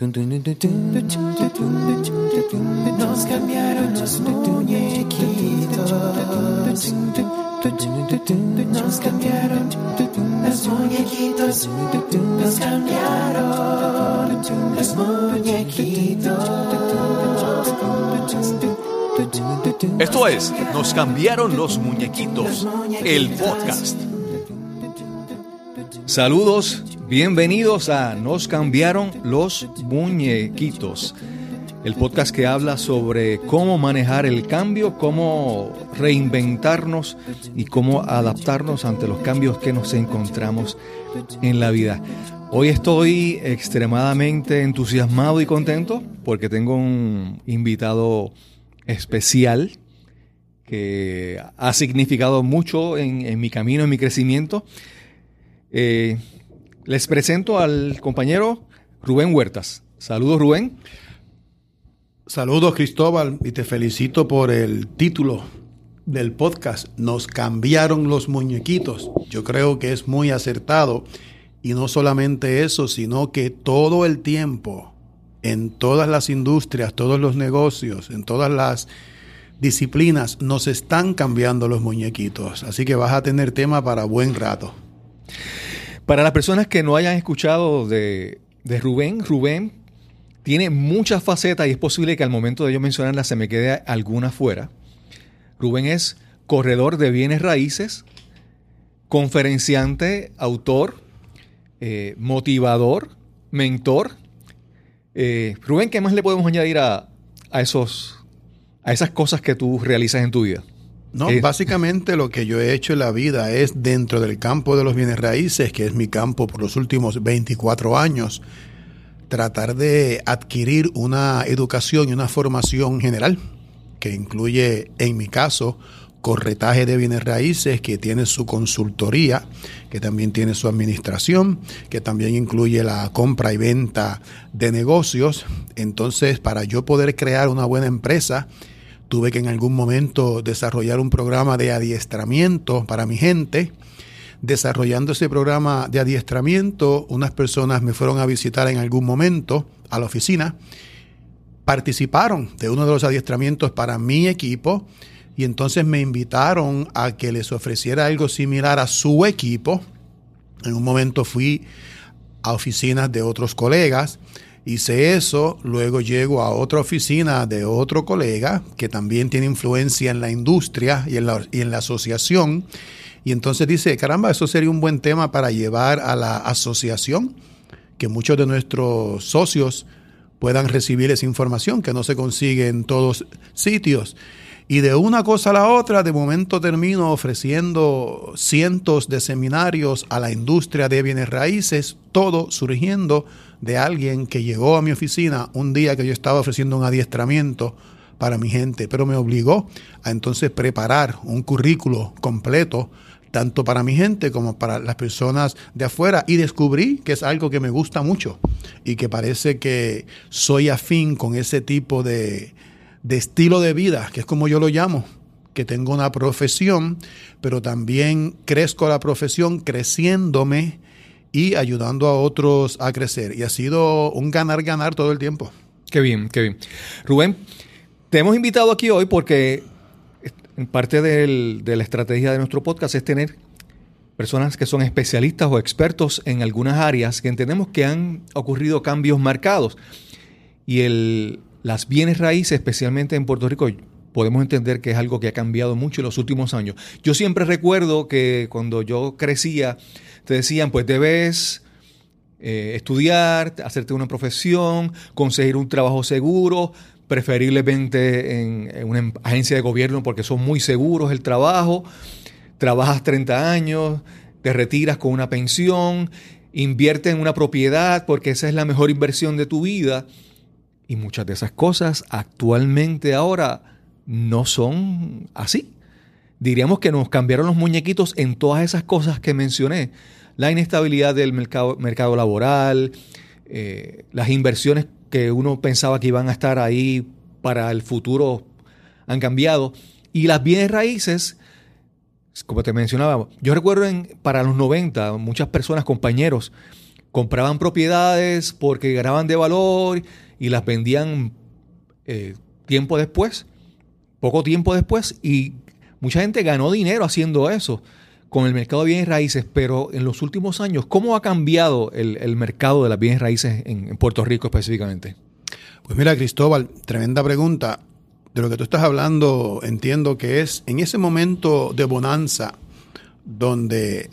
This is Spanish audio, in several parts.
Nos cambiaron los muñequitos. Nos cambiaron los muñequitos. Nos cambiaron los muñequitos. Esto es Nos cambiaron los muñequitos, el podcast. Saludos, bienvenidos a Nos cambiaron los muñequitos, el podcast que habla sobre cómo manejar el cambio, cómo reinventarnos y cómo adaptarnos ante los cambios que nos encontramos en la vida. Hoy estoy extremadamente entusiasmado y contento porque tengo un invitado especial que ha significado mucho en, mi camino, en mi crecimiento. Eh, les presento al compañero Rubén Huertas. Saludos, Rubén. Saludos, Cristóbal, y te felicito por el título del podcast. Nos cambiaron los muñequitos. Yo creo que es muy acertado. Y no solamente eso, sino que todo el tiempo, en todas las industrias, todos los negocios, en todas las disciplinas, nos están cambiando los muñequitos. Así que vas a tener tema para buen rato. Para las personas que no hayan escuchado de, Rubén, Rubén tiene muchas facetas y es posible que al momento de yo mencionarlas se me quede alguna fuera. Rubén es corredor de bienes raíces, conferenciante, autor, eh, motivador, mentor. Eh, Rubén, ¿qué más le podemos añadir a, esos, a esas cosas que tú realizas en tu vida? No, básicamente lo que yo he hecho en la vida es dentro del campo de los bienes raíces, que es mi campo por los últimos 24 años, tratar de adquirir una educación y una formación general, que incluye, en mi caso, corretaje de bienes raíces, que tiene su consultoría, que también tiene su administración, que también incluye la compra y venta de negocios. Entonces, para yo poder crear una buena empresa, Tuve que en algún momento desarrollar un programa de adiestramiento para mi gente. Desarrollando ese programa de adiestramiento, unas personas me fueron a visitar en algún momento a la oficina, participaron de uno de los adiestramientos para mi equipo y entonces me invitaron a que les ofreciera algo similar a su equipo. En un momento fui a oficinas de otros colegas Hice eso, luego llego a otra oficina de otro colega que también tiene influencia en la industria y en la, asociación. Y entonces dice, caramba, eso sería un buen tema para llevar a la asociación, que muchos de nuestros socios puedan recibir esa información que no se consigue en todos sitios. Y de una cosa a la otra, de momento termino ofreciendo cientos de seminarios a la industria de bienes raíces, todo surgiendo de alguien que llegó a mi oficina un día que yo estaba ofreciendo un adiestramiento para mi gente, pero me obligó a entonces preparar un currículo completo tanto para mi gente como para las personas de afuera y descubrí que es algo que me gusta mucho y que parece que soy afín con ese tipo de, de estilo de vida, que es como yo lo llamo, que tengo una profesión, pero también crezco la profesión creciéndome y ayudando a otros a crecer. Y ha sido un ganar-ganar todo el tiempo. Qué bien, qué bien. Rubén, te hemos invitado aquí hoy porque parte de la estrategia de nuestro podcast es tener personas que son especialistas o expertos en algunas áreas que entendemos que han ocurrido cambios marcados. Y el, las bienes raíces, especialmente en Puerto Rico, podemos entender que es algo que ha cambiado mucho en los últimos años. Yo siempre recuerdo que cuando yo crecía, te decían, pues debes eh, estudiar, hacerte una profesión, conseguir un trabajo seguro, preferiblemente en, en, una agencia de gobierno porque son muy seguros el trabajo, trabajas 30 años, te retiras con una pensión, invierte en una propiedad porque esa es la mejor inversión de tu vida. Y muchas de esas cosas actualmente ahora no son así. Diríamos que nos cambiaron los muñequitos en todas esas cosas que mencioné. La inestabilidad del mercado, laboral, eh, las inversiones que uno pensaba que iban a estar ahí para el futuro han cambiado. Y las bienes raíces, como te mencionaba, yo recuerdo en, para los 90, muchas personas, compañeros, compraban propiedades porque ganaban de valor y las vendían eh, tiempo después, poco tiempo después, y mucha gente ganó dinero haciendo eso con el mercado de bienes raíces, pero en los últimos años, ¿cómo ha cambiado el, mercado de las bienes raíces en, Puerto Rico específicamente? Pues mira, Cristóbal, tremenda pregunta. De lo que tú estás hablando, entiendo que es en ese momento de bonanza donde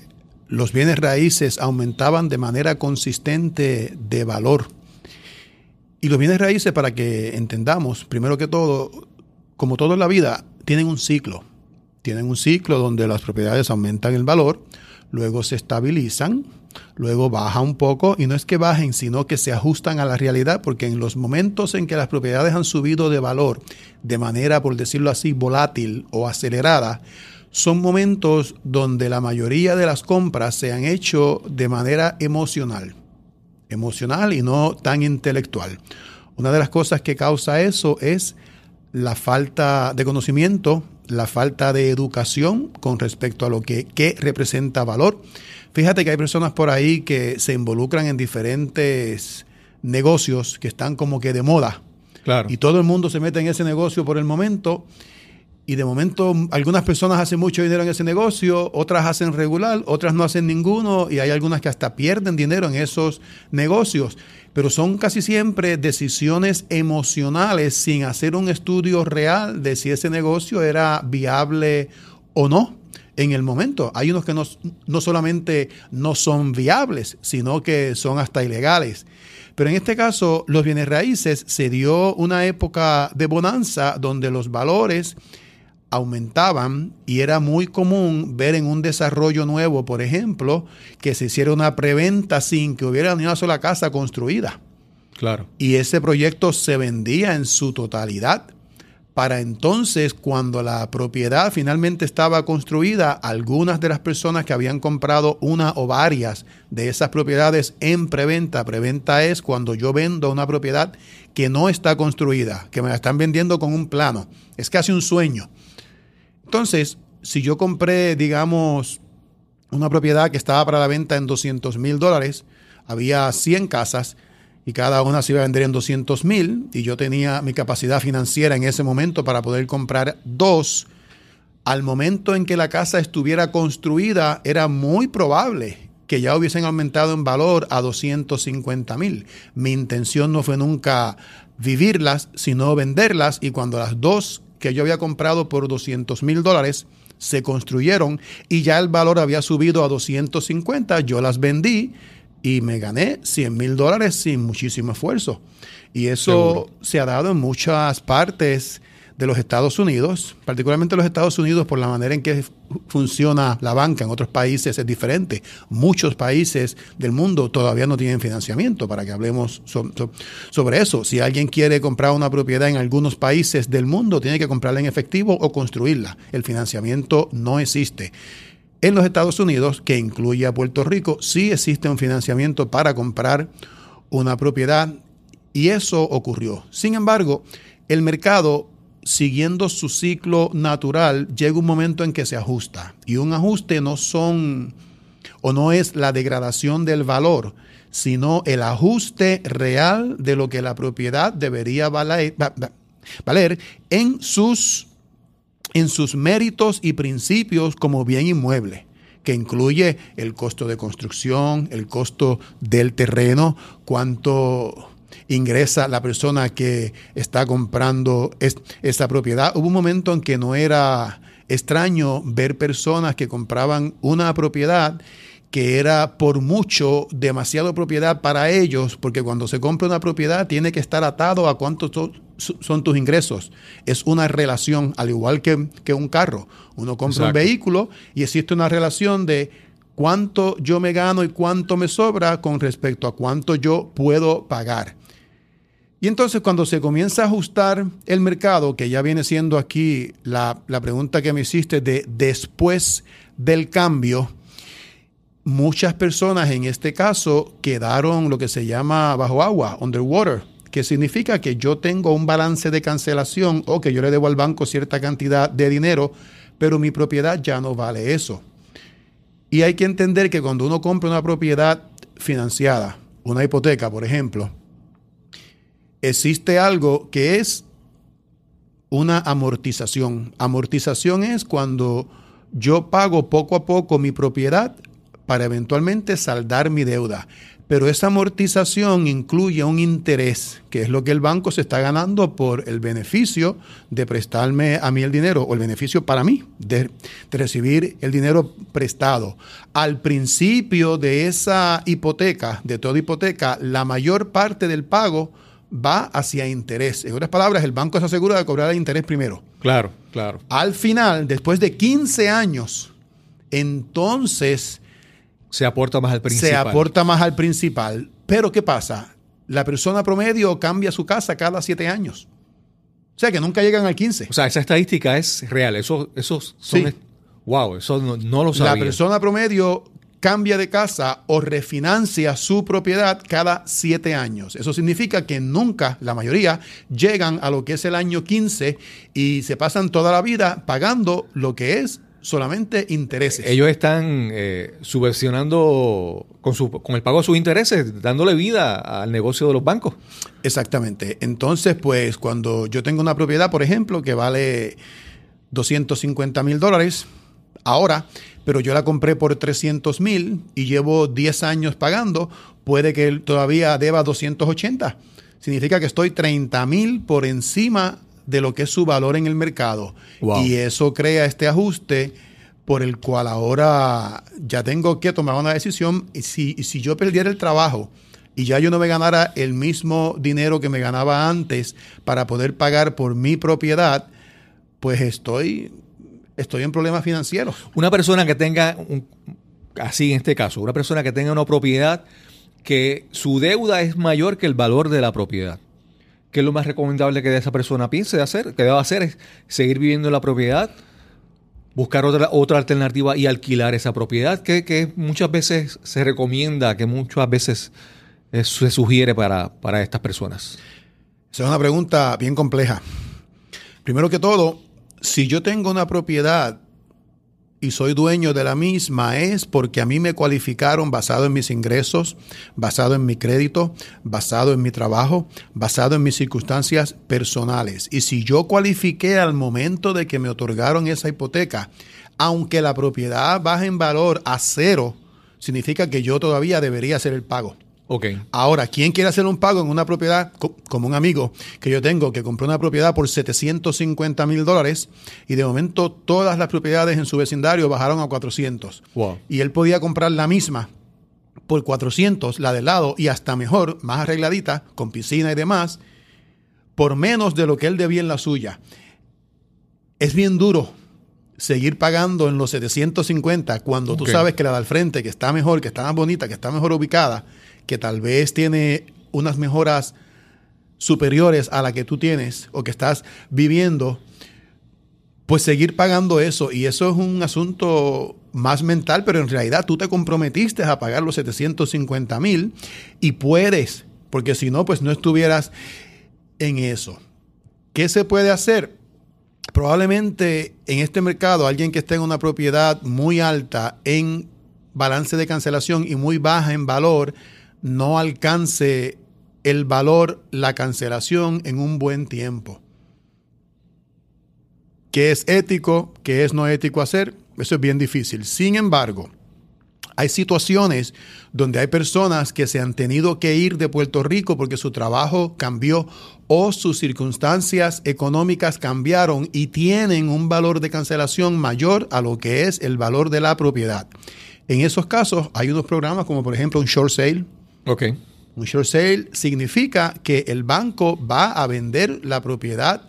los bienes raíces aumentaban de manera consistente de valor. Y los bienes raíces, para que entendamos, primero que todo, como todo en la vida, tienen un ciclo tienen un ciclo donde las propiedades aumentan el valor, luego se estabilizan, luego baja un poco y no es que bajen, sino que se ajustan a la realidad, porque en los momentos en que las propiedades han subido de valor de manera, por decirlo así, volátil o acelerada, son momentos donde la mayoría de las compras se han hecho de manera emocional, emocional y no tan intelectual. Una de las cosas que causa eso es la falta de conocimiento la falta de educación con respecto a lo que, representa valor. Fíjate que hay personas por ahí que se involucran en diferentes negocios que están como que de moda. Claro. Y todo el mundo se mete en ese negocio por el momento. Y de momento algunas personas hacen mucho dinero en ese negocio, otras hacen regular, otras no hacen ninguno y hay algunas que hasta pierden dinero en esos negocios pero son casi siempre decisiones emocionales sin hacer un estudio real de si ese negocio era viable o no en el momento. Hay unos que no, no solamente no son viables, sino que son hasta ilegales. Pero en este caso, los bienes raíces se dio una época de bonanza donde los valores aumentaban y era muy común ver en un desarrollo nuevo, por ejemplo, que se hiciera una preventa sin que hubiera ni una sola casa construida. Claro. Y ese proyecto se vendía en su totalidad. Para entonces, cuando la propiedad finalmente estaba construida, algunas de las personas que habían comprado una o varias de esas propiedades en preventa, preventa es cuando yo vendo una propiedad que no está construida, que me la están vendiendo con un plano. Es casi un sueño. Entonces, si yo compré, digamos, una propiedad que estaba para la venta en 200 mil dólares, había 100 casas y cada una se iba a vender en 200 mil y yo tenía mi capacidad financiera en ese momento para poder comprar dos, al momento en que la casa estuviera construida era muy probable que ya hubiesen aumentado en valor a 250 mil. Mi intención no fue nunca vivirlas, sino venderlas y cuando las dos que yo había comprado por 200 mil dólares se construyeron y ya el valor había subido a 250, yo las vendí y me gané 100 mil dólares sin muchísimo esfuerzo. Y eso se ha dado en muchas partes de los Estados Unidos, particularmente los Estados Unidos por la manera en que funciona la banca en otros países es diferente. Muchos países del mundo todavía no tienen financiamiento para que hablemos sobre eso. Si alguien quiere comprar una propiedad en algunos países del mundo, tiene que comprarla en efectivo o construirla. El financiamiento no existe. En los Estados Unidos, que incluye a Puerto Rico, sí existe un financiamiento para comprar una propiedad y eso ocurrió. Sin embargo, el mercado siguiendo su ciclo natural, llega un momento en que se ajusta. Y un ajuste no son o no es la degradación del valor, sino el ajuste real de lo que la propiedad debería valer, en, sus, en sus méritos y principios como bien inmueble que incluye el costo de construcción, el costo del terreno, cuánto ingresa la persona que está comprando esa propiedad. Hubo un momento en que no era extraño ver personas que compraban una propiedad que era por mucho demasiado propiedad para ellos, porque cuando se compra una propiedad tiene que estar atado a cuántos son tus ingresos. Es una relación, al igual que, que un carro. Uno compra un vehículo y existe una relación de cuánto yo me gano y cuánto me sobra con respecto a cuánto yo puedo pagar. Y entonces cuando se comienza a ajustar el mercado, que ya viene siendo aquí la, pregunta que me hiciste de después del cambio, muchas personas en este caso quedaron lo que se llama bajo agua, underwater, que significa que yo tengo un balance de cancelación o que yo le debo al banco cierta cantidad de dinero, pero mi propiedad ya no vale eso. Y hay que entender que cuando uno compra una propiedad financiada, una hipoteca, por ejemplo, existe algo que es una amortización. Amortización es cuando yo pago poco a poco mi propiedad para eventualmente saldar mi deuda. Pero esa amortización incluye un interés, que es lo que el banco se está ganando por el beneficio de prestarme a mí el dinero, o el beneficio para mí de, de recibir el dinero prestado. Al principio de esa hipoteca, de toda hipoteca, la mayor parte del pago va hacia interés. En otras palabras, el banco se asegura de cobrar el interés primero. Claro, claro. Al final, después de 15 años, entonces Se aporta más al principal. se aporta más al principal. Pero ¿qué pasa? La persona promedio cambia su casa cada 7 años. O sea que nunca llegan al 15. O sea, esa estadística es real. Eso, esos son. Sí. Wow, eso no, no lo sabía. La persona promedio cambia de casa o refinancia su propiedad cada siete años. Eso significa que nunca, la mayoría, llegan a lo que es el año 15 y se pasan toda la vida pagando lo que es solamente intereses. Ellos están eh, subvencionando con, su, con el pago de sus intereses, dándole vida al negocio de los bancos. Exactamente. Entonces, pues cuando yo tengo una propiedad, por ejemplo, que vale 250 mil dólares ahora, pero yo la compré por 300 mil y llevo 10 años pagando, puede que él todavía deba 280. Significa que estoy 30 mil por encima de lo que es su valor en el mercado. Wow. Y eso crea este ajuste por el cual ahora ya tengo que tomar una decisión. Si, si yo perdiera el trabajo y ya yo no me ganara el mismo dinero que me ganaba antes para poder pagar por mi propiedad, pues estoy, estoy en problemas financieros. Una persona que tenga, un- así en este caso, una persona que tenga una propiedad que su deuda es mayor que el valor de la propiedad. ¿Qué es lo más recomendable que esa persona piense de hacer? Que deba hacer es seguir viviendo en la propiedad, buscar otra, otra alternativa y alquilar esa propiedad, que, que muchas veces se recomienda, que muchas veces eh, se sugiere para, para estas personas. Esa es una pregunta bien compleja. Primero que todo, si yo tengo una propiedad y soy dueño de la misma, es porque a mí me cualificaron basado en mis ingresos, basado en mi crédito, basado en mi trabajo, basado en mis circunstancias personales. Y si yo cualifiqué al momento de que me otorgaron esa hipoteca, aunque la propiedad baje en valor a cero, significa que yo todavía debería hacer el pago. Ok. Ahora, ¿quién quiere hacer un pago en una propiedad co- como un amigo que yo tengo que compró una propiedad por 750 mil dólares y de momento todas las propiedades en su vecindario bajaron a 400? Wow. Y él podía comprar la misma por 400, la del lado, y hasta mejor, más arregladita, con piscina y demás, por menos de lo que él debía en la suya. Es bien duro seguir pagando en los 750 cuando tú sabes que la de al frente, que está mejor, que está más bonita, que está mejor ubicada, que tal vez tiene unas mejoras superiores a la que tú tienes o que estás viviendo, pues seguir pagando eso. Y eso es un asunto más mental, pero en realidad tú te comprometiste a pagar los 750 mil y puedes, porque si no, pues no estuvieras en eso. ¿Qué se puede hacer? Probablemente en este mercado alguien que esté en una propiedad muy alta en balance de cancelación y muy baja en valor no alcance el valor, la cancelación en un buen tiempo. ¿Qué es ético? ¿Qué es no ético hacer? Eso es bien difícil. Sin embargo, hay situaciones donde hay personas que se han tenido que ir de Puerto Rico porque su trabajo cambió o sus circunstancias económicas cambiaron y tienen un valor de cancelación mayor a lo que es el valor de la propiedad. En esos casos hay unos programas como por ejemplo un short sale. Ok. Un short sale significa que el banco va a vender la propiedad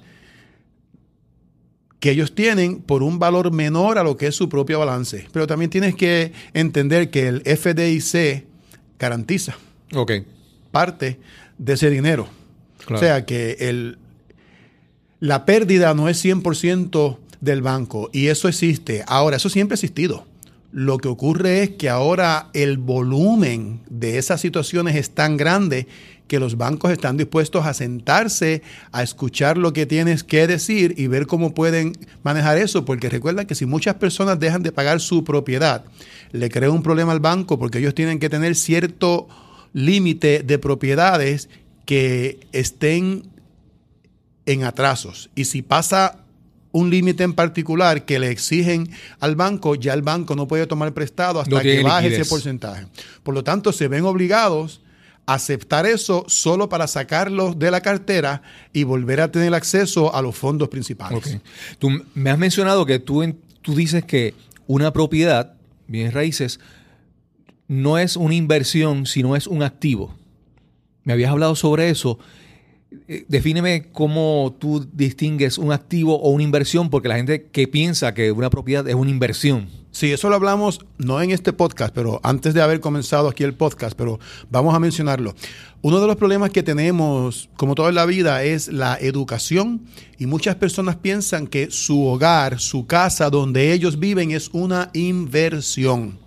que ellos tienen por un valor menor a lo que es su propio balance. Pero también tienes que entender que el FDIC garantiza parte de ese dinero. Claro. O sea que el, la pérdida no es 100% del banco y eso existe. Ahora, eso siempre ha existido. Lo que ocurre es que ahora el volumen de esas situaciones es tan grande que los bancos están dispuestos a sentarse, a escuchar lo que tienes que decir y ver cómo pueden manejar eso, porque recuerda que si muchas personas dejan de pagar su propiedad, le crea un problema al banco porque ellos tienen que tener cierto límite de propiedades que estén en atrasos. Y si pasa un límite en particular que le exigen al banco, ya el banco no puede tomar prestado hasta No que baje liquidez. ese porcentaje. Por lo tanto, se ven obligados a aceptar eso solo para sacarlos de la cartera y volver a tener acceso a los fondos principales. Ok. Tú me has mencionado que tú, en- tú dices que una propiedad, bienes raíces, no es una inversión, sino es un activo. Me habías hablado sobre eso. Eh, Defíneme cómo tú distingues un activo o una inversión, porque la gente que piensa que una propiedad es una inversión. Sí, eso lo hablamos no en este podcast, pero antes de haber comenzado aquí el podcast, pero vamos a mencionarlo. Uno de los problemas que tenemos, como todo en la vida, es la educación y muchas personas piensan que su hogar, su casa donde ellos viven es una inversión.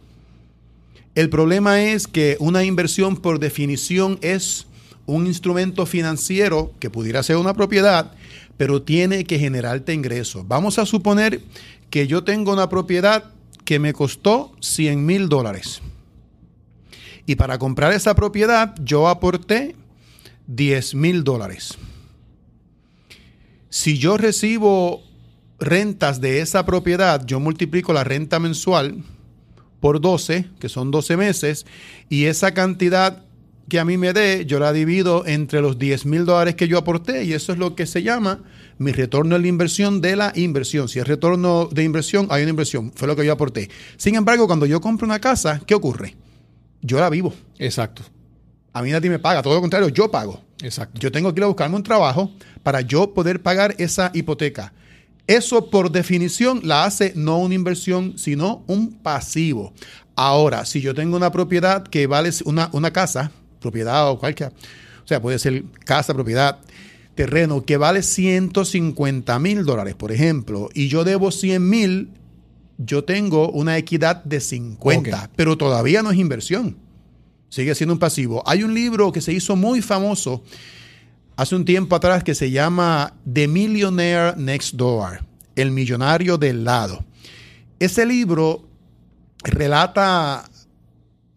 El problema es que una inversión por definición es un instrumento financiero que pudiera ser una propiedad, pero tiene que generarte ingresos. Vamos a suponer que yo tengo una propiedad que me costó 100 mil dólares. Y para comprar esa propiedad yo aporté 10 mil dólares. Si yo recibo rentas de esa propiedad, yo multiplico la renta mensual por 12, que son 12 meses, y esa cantidad que a mí me dé, yo la divido entre los 10 mil dólares que yo aporté, y eso es lo que se llama mi retorno en la inversión de la inversión. Si es retorno de inversión, hay una inversión, fue lo que yo aporté. Sin embargo, cuando yo compro una casa, ¿qué ocurre? Yo la vivo. Exacto. A mí nadie me paga, todo lo contrario, yo pago. Exacto. Yo tengo que ir a buscarme un trabajo para yo poder pagar esa hipoteca. Eso por definición la hace no una inversión, sino un pasivo. Ahora, si yo tengo una propiedad que vale una, una casa, propiedad o cualquier, o sea, puede ser casa, propiedad, terreno, que vale 150 mil dólares, por ejemplo, y yo debo 100 mil, yo tengo una equidad de 50, Ok. pero todavía no es inversión. Sigue siendo un pasivo. Hay un libro que se hizo muy famoso hace un tiempo atrás que se llama The Millionaire Next Door, El millonario del lado. Ese libro relata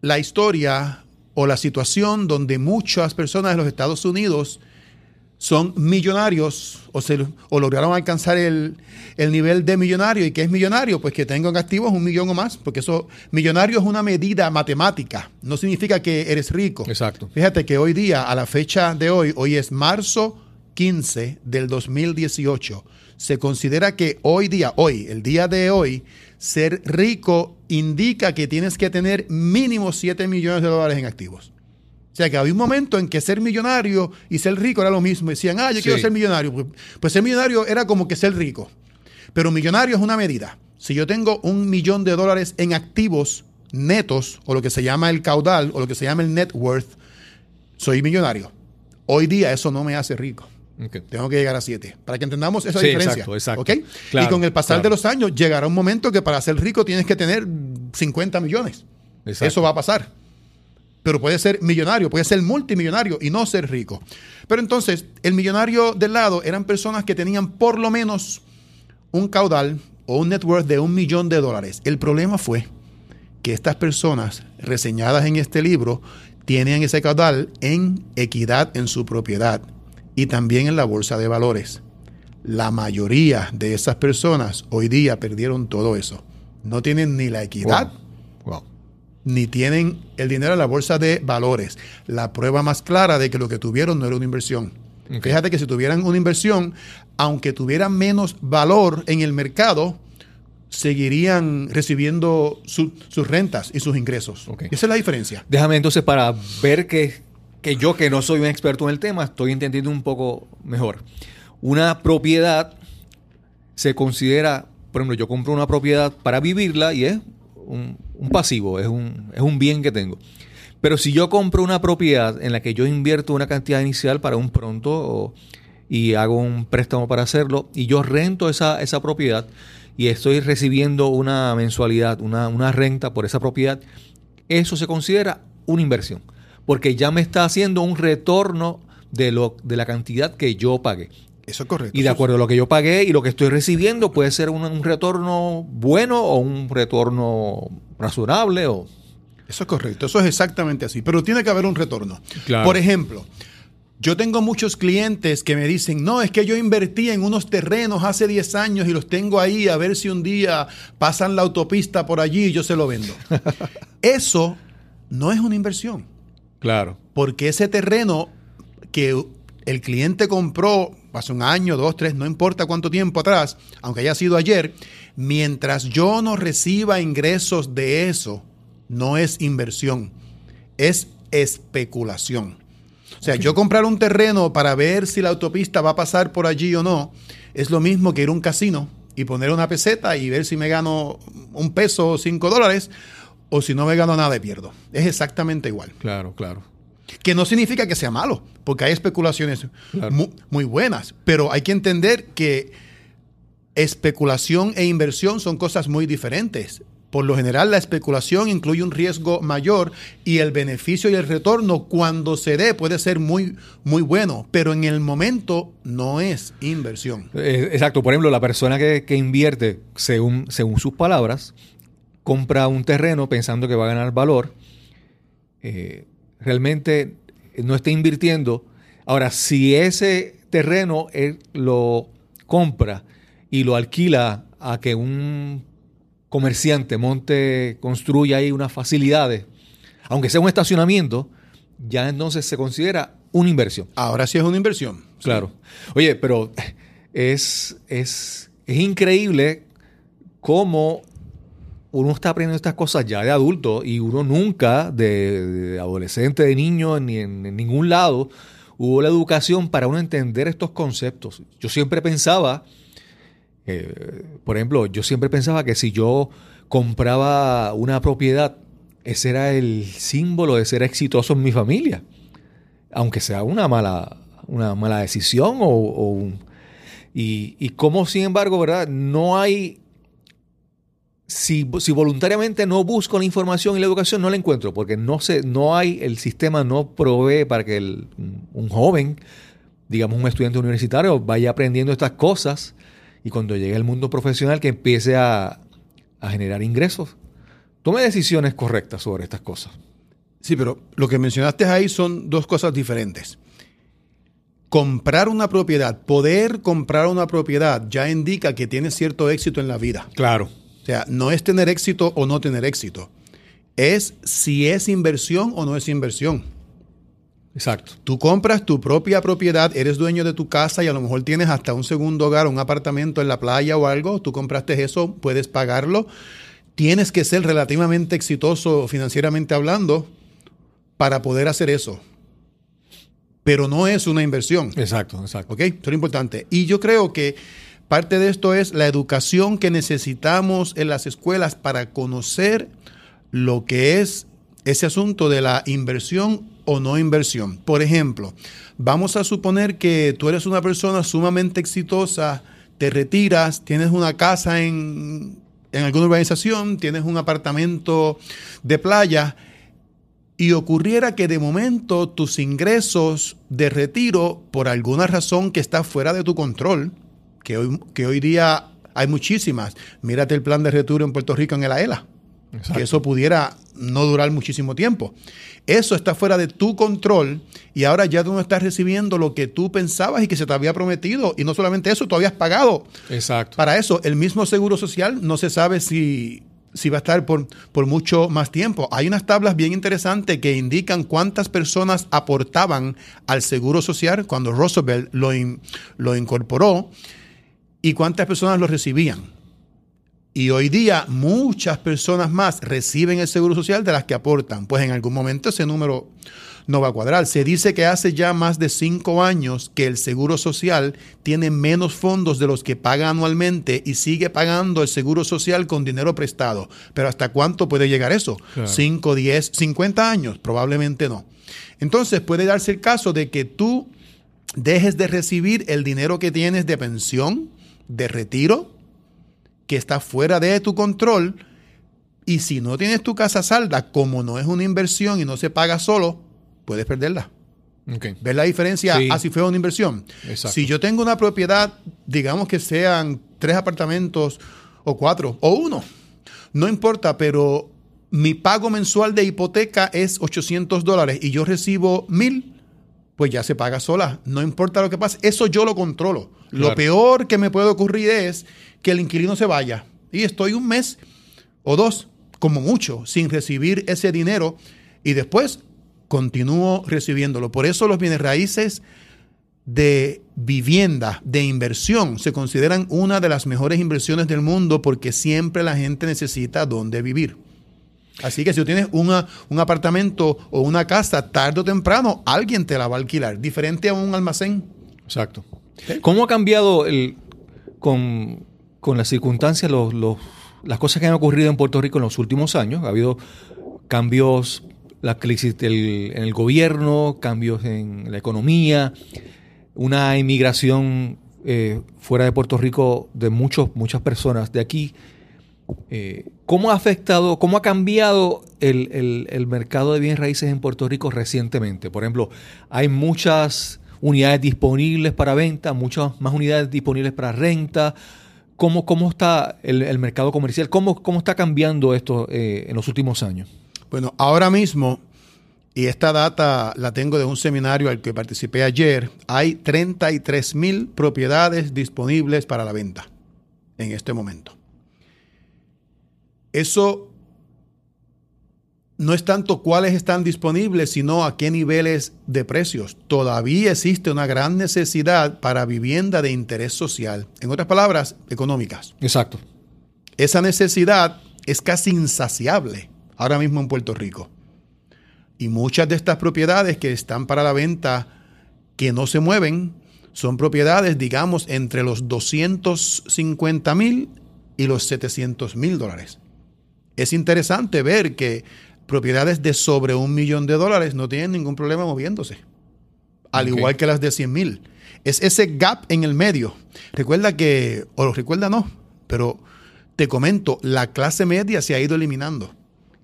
la historia o la situación donde muchas personas de los Estados Unidos son millonarios o, se, o lograron alcanzar el, el nivel de millonario. ¿Y qué es millonario? Pues que tengan activos un millón o más, porque eso, millonario es una medida matemática, no significa que eres rico. Exacto. Fíjate que hoy día, a la fecha de hoy, hoy es marzo 15 del 2018, se considera que hoy día, hoy, el día de hoy, ser rico indica que tienes que tener mínimo 7 millones de dólares en activos. O sea que había un momento en que ser millonario y ser rico era lo mismo. Decían, ah, yo Sí. quiero ser millonario. Pues, pues ser millonario era como que ser rico. Pero millonario es una medida. Si yo tengo un millón de dólares en activos netos, o lo que se llama el caudal, o lo que se llama el net worth, soy millonario. Hoy día eso no me hace rico. Tengo que llegar a 7. Para que entendamos esa Sí, diferencia. exacto, exacto. ¿ok? Claro, y con el pasar claro. de los años llegará un momento que para ser rico tienes que tener 50 millones. Exacto. Eso va a pasar. Pero puede ser millonario, puede ser multimillonario y no ser rico. Pero entonces, el millonario del lado eran personas que tenían por lo menos un caudal o un net worth de un millón de dólares. El problema fue que estas personas reseñadas en este libro tienen ese caudal en equidad en su propiedad y también en la bolsa de valores. La mayoría de esas personas hoy día perdieron todo eso. No tienen ni la equidad Wow. Wow. ni tienen el dinero en la bolsa de valores. La prueba más clara de que lo que tuvieron no era una inversión. Fíjate que si tuvieran una inversión, aunque tuvieran menos valor en el mercado, seguirían recibiendo su- sus rentas y sus ingresos. Esa es la diferencia. Déjame entonces para ver que, que yo, que no soy un experto en el tema, estoy entendiendo un poco mejor. Una propiedad se considera, por ejemplo, yo compro una propiedad para vivirla y es un, pasivo, es un, es un bien que tengo. Pero si yo compro una propiedad en la que yo invierto una cantidad inicial para un pronto y hago un préstamo para hacerlo y yo rento esa, esa propiedad y estoy recibiendo una mensualidad, una, una renta por esa propiedad, eso se considera una inversión. Porque ya me está haciendo un retorno de, lo, de la cantidad que yo pagué. Eso es correcto. Y de acuerdo a lo que yo pagué y lo que estoy recibiendo, puede ser un, un retorno bueno o un retorno razonable. O... Eso es correcto, eso es exactamente así, pero tiene que haber un retorno. Claro. Por ejemplo, yo tengo muchos clientes que me dicen, no, es que yo invertí en unos terrenos hace 10 años y los tengo ahí a ver si un día pasan la autopista por allí y yo se lo vendo. Eso no es una inversión, Claro. porque ese terreno que el cliente compró hace un año, dos, tres, no importa cuánto tiempo atrás, aunque haya sido ayer, mientras yo no reciba ingresos de eso, no es inversión, es especulación. O sea, yo comprar un terreno para ver si la autopista va a pasar por allí o no, es lo mismo que ir a un casino y poner una peseta y ver si me gano un peso o cinco dólares, o si no me gano nada y pierdo. Es exactamente igual. Claro, claro. Que no significa que sea malo, porque hay especulaciones Claro. muy, buenas, pero hay que entender que especulación e inversión son cosas muy diferentes. Por lo general, la especulación incluye un riesgo mayor y el beneficio y el retorno cuando se dé puede ser muy, muy bueno, pero en el momento no es inversión. Eh, exacto. Por ejemplo, la persona que, que invierte, según, según sus palabras, compra un terreno pensando que va a ganar valor, eh, realmente no está invirtiendo. Ahora, si ese terreno él lo compra y lo alquila a que un comerciante monte, construya ahí unas facilidades, aunque sea un estacionamiento, ya entonces se considera una inversión. Ahora sí es una inversión. Claro. Oye, pero es, es, es increíble cómo uno está aprendiendo estas cosas ya de adulto y uno nunca, de, adolescente, de niño, ni en, en ningún lado, hubo la educación para uno entender estos conceptos. Yo siempre pensaba, eh, por ejemplo, yo siempre pensaba que si yo compraba una propiedad, ese era el símbolo de ser exitoso en mi familia aunque sea una mala, una mala decisión o, o un- y, y como sin embargo, ¿verdad? No hay, si, si voluntariamente no busco la información y la educación, no la encuentro, porque no, se, no hay, el sistema no provee para que el- un joven, digamos un estudiante universitario, vaya aprendiendo estas cosas y cuando llegue al mundo profesional que empiece a, a generar ingresos, tome decisiones correctas sobre estas cosas. Sí, pero lo que mencionaste ahí son dos cosas diferentes. Comprar una propiedad, poder comprar una propiedad ya indica que tienes cierto éxito en la vida. Claro. O sea, no es tener éxito o no tener éxito. Es si es inversión o no es inversión. Exacto. Tú compras tu propia propiedad, eres dueño de tu casa y a lo mejor tienes hasta un segundo hogar, un apartamento en la playa o algo. Tú compraste eso, puedes pagarlo. Tienes que ser relativamente exitoso financieramente hablando para poder hacer eso. Pero no es una inversión. Exacto, exacto. ¿Ok? Eso es lo importante. Y yo creo que parte de esto es la educación que necesitamos en las escuelas para conocer lo que es ese asunto de la inversión o no inversión. Por ejemplo, vamos a suponer que tú eres una persona sumamente exitosa, te retiras, tienes una casa en, en alguna urbanización, tienes un apartamento de playa y ocurriera que de momento tus ingresos de retiro, por alguna razón que está fuera de tu control, que hoy, que hoy día hay muchísimas, mírate el plan de retiro en Puerto Rico en el AELA, Exacto. que eso pudiera no durar muchísimo tiempo. Eso está fuera de tu control y ahora ya tú no estás recibiendo lo que tú pensabas y que se te había prometido. Y no solamente eso, tú habías pagado Exacto. para eso, el mismo seguro social no se sabe si, si va a estar por, por mucho más tiempo. Hay unas tablas bien interesantes que indican cuántas personas aportaban al seguro social cuando Roosevelt lo, in- lo incorporó y cuántas personas lo recibían. Y hoy día muchas personas más reciben el seguro social de las que aportan. Pues en algún momento ese número no va a cuadrar. Se dice que hace ya más de cinco años que el seguro social tiene menos fondos de los que paga anualmente y sigue pagando el seguro social con dinero prestado. Pero ¿hasta cuánto puede llegar eso? Claro. ¿5, 10, 50 años? Probablemente no. Entonces puede darse el caso de que tú dejes de recibir el dinero que tienes de pensión, de retiro, que está fuera de tu control. Y si no tienes tu casa salda, como no es una inversión y no se paga solo, puedes perderla. Ok. ¿Ves la diferencia? Sí. Así fue una inversión. Exacto. Si yo tengo una propiedad, digamos que sean tres apartamentos o cuatro o uno, no importa, pero mi pago mensual de hipoteca es 800 dólares y yo recibo mil, pues ya se paga sola. No importa lo que pase, eso yo lo controlo. Lo peor que me puede ocurrir es que el inquilino se vaya y estoy un mes o dos, como mucho, sin recibir ese dinero y después continúo recibiéndolo. Por eso los bienes raíces de vivienda, de inversión, se consideran una de las mejores inversiones del mundo porque siempre la gente necesita dónde vivir. Así que si tú tienes una- un apartamento o una casa, tarde o temprano alguien te la va a alquilar, diferente a un almacén. Exacto. ¿Cómo ha cambiado el, con, con las circunstancias, los, los- las cosas que han ocurrido en Puerto Rico en los últimos años? Ha habido cambios la crisis en el gobierno, cambios en la economía, una inmigración eh, fuera de Puerto Rico de muchos, muchas personas de aquí. Eh, ¿Cómo ha afectado, cómo ha cambiado el- el mercado de bienes raíces en Puerto Rico recientemente? Por ejemplo, hay muchas unidades disponibles para venta, muchas más unidades disponibles para renta. ¿Cómo, cómo está el, mercado comercial? ¿Cómo, ¿Cómo está cambiando esto eh, en los últimos años? Bueno, ahora mismo, y esta data la tengo de un seminario al que participé ayer, hay 33 mil propiedades disponibles para la venta en este momento. Eso no es tanto cuáles están disponibles, sino a qué niveles de precios. Todavía existe una gran necesidad para vivienda de interés social, en otras palabras, económicas. Exacto. Esa necesidad es casi insaciable ahora mismo en Puerto Rico. Y muchas de estas propiedades que están para la venta, que no se mueven, son propiedades, digamos, entre los 250 mil y los 700 mil dólares. Es interesante ver que propiedades de sobre un millón de dólares no tienen ningún problema moviéndose, al igual que las de 100 mil. Es ese gap en el medio. Recuerda que, o lo recuerda no, pero te comento, la clase media se ha ido eliminando.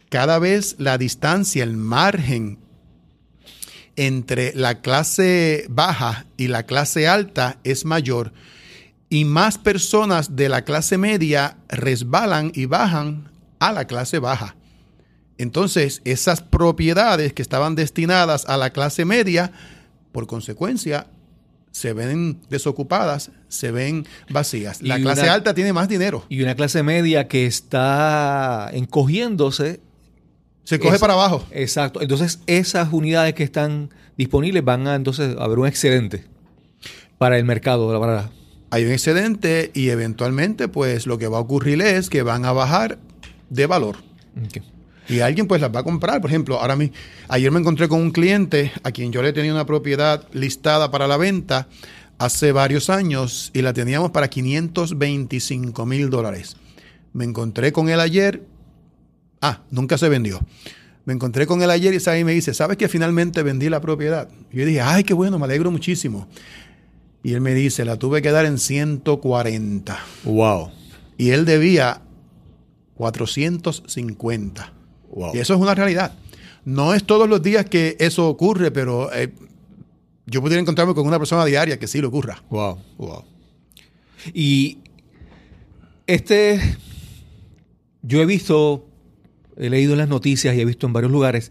Cada vez la distancia, el margen entre la clase baja y la clase alta es mayor y más personas de la clase media resbalan y bajan a la clase baja. Entonces, esas propiedades que estaban destinadas a la clase media, por consecuencia, se ven desocupadas, se ven vacías. La Y clase una- alta tiene más dinero. Y una clase media que está encogiéndose. Se coge para abajo. Exacto. Entonces, esas unidades que están disponibles van a entonces a haber un excedente para el mercado. Para, Hay un excedente y eventualmente, pues lo que va a ocurrir es que van a bajar de valor. Y alguien pues las va a comprar. Por ejemplo, ahora mi, ayer me encontré con un cliente a quien yo le tenía una propiedad listada para la venta hace varios años y la teníamos para 525 mil dólares. Me encontré con él ayer. Ah, nunca se vendió. Me encontré con él ayer y me dice, ¿sabes que finalmente vendí la propiedad? Y yo dije, ay, qué bueno, me alegro muchísimo. Y él me dice, la tuve que dar en 140. Wow. Y él debía 450. Wow. Y eso es una realidad. No es todos los días que eso ocurre, pero eh, yo pudiera encontrarme con una persona diaria que sí le ocurra. Wow, wow. Y este, yo he visto, he leído en las noticias y he visto en varios lugares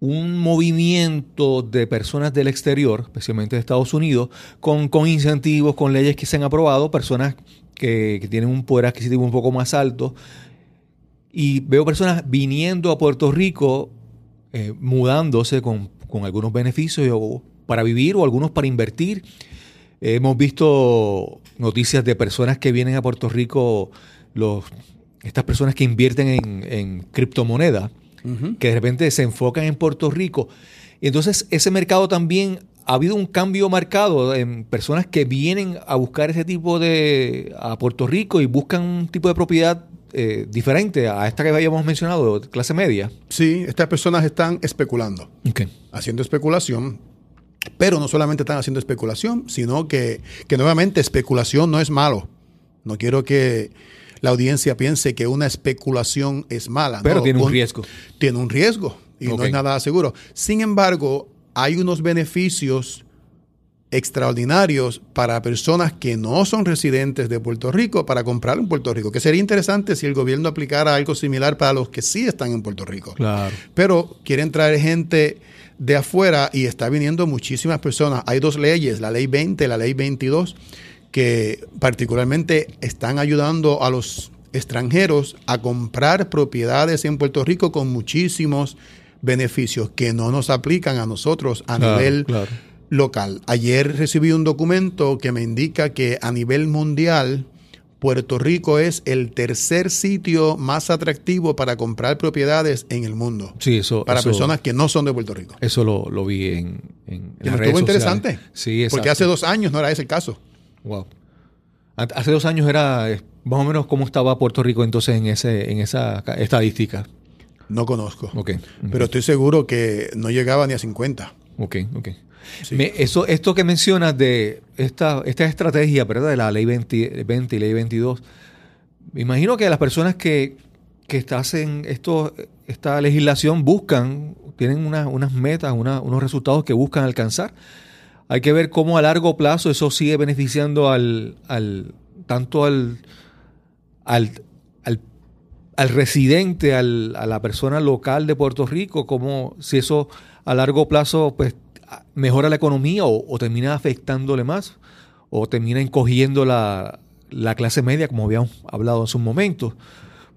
un movimiento de personas del exterior, especialmente de Estados Unidos, con, con incentivos, con leyes que se han aprobado, personas que, que tienen un poder adquisitivo un poco más alto. Y veo personas viniendo a Puerto Rico, eh, mudándose con, con algunos beneficios para vivir o algunos para invertir. Hemos visto noticias de personas que vienen a Puerto Rico, los, estas personas que invierten en, en criptomonedas, que de repente se enfocan en Puerto Rico. Y entonces ese mercado también ha habido un cambio marcado en personas que vienen a buscar ese tipo de a Puerto Rico y buscan un tipo de propiedad eh, diferente a esta que habíamos mencionado, clase media. Sí, estas personas están especulando, haciendo especulación, pero no solamente están haciendo especulación, sino que, que nuevamente especulación no es malo. No quiero que la audiencia piense que una especulación es mala. Pero No, tiene un riesgo. Tiene un riesgo. y no es nada seguro. Sin embargo, hay unos beneficios extraordinarios para personas que no son residentes de Puerto Rico para comprar en Puerto Rico, que sería interesante si el gobierno aplicara algo similar para los que sí están en Puerto Rico. Claro. Pero quieren traer gente de afuera y está viniendo muchísimas personas. Hay dos leyes, la ley 20 y la ley 22, que particularmente están ayudando a los extranjeros a comprar propiedades en Puerto Rico con muchísimos beneficios que no nos aplican a nosotros a Claro, nivel claro. Local. Ayer recibí un documento que me indica que a nivel mundial Puerto Rico es el tercer sitio más atractivo para comprar propiedades en el mundo. Sí, eso. Para eso- personas que no son de Puerto Rico. Eso lo, lo vi en, en, en Que las me redes estuvo sociales. interesante. Sí, exacto. Porque hace dos años no era ese el caso. Wow. Hace dos años era más o menos cómo estaba Puerto Rico entonces en ese en esa ca- estadística. No conozco. Ok. Pero estoy seguro que no llegaba ni a 50. Ok, ok. Eso, esto que mencionas de esta, esta estrategia, ¿verdad? De la ley 20, 20 y ley 22, me imagino que las personas que, que hacen esto, esta legislación buscan, tienen una- unas metas, unos resultados que buscan alcanzar. Hay que ver cómo a largo plazo eso sigue beneficiando al, al tanto al, al, al, al residente, a la persona local de Puerto Rico, como si eso a largo plazo pues mejora la economía o, o termina afectándole más o termina encogiendo la, la clase media, como habíamos hablado hace un momento,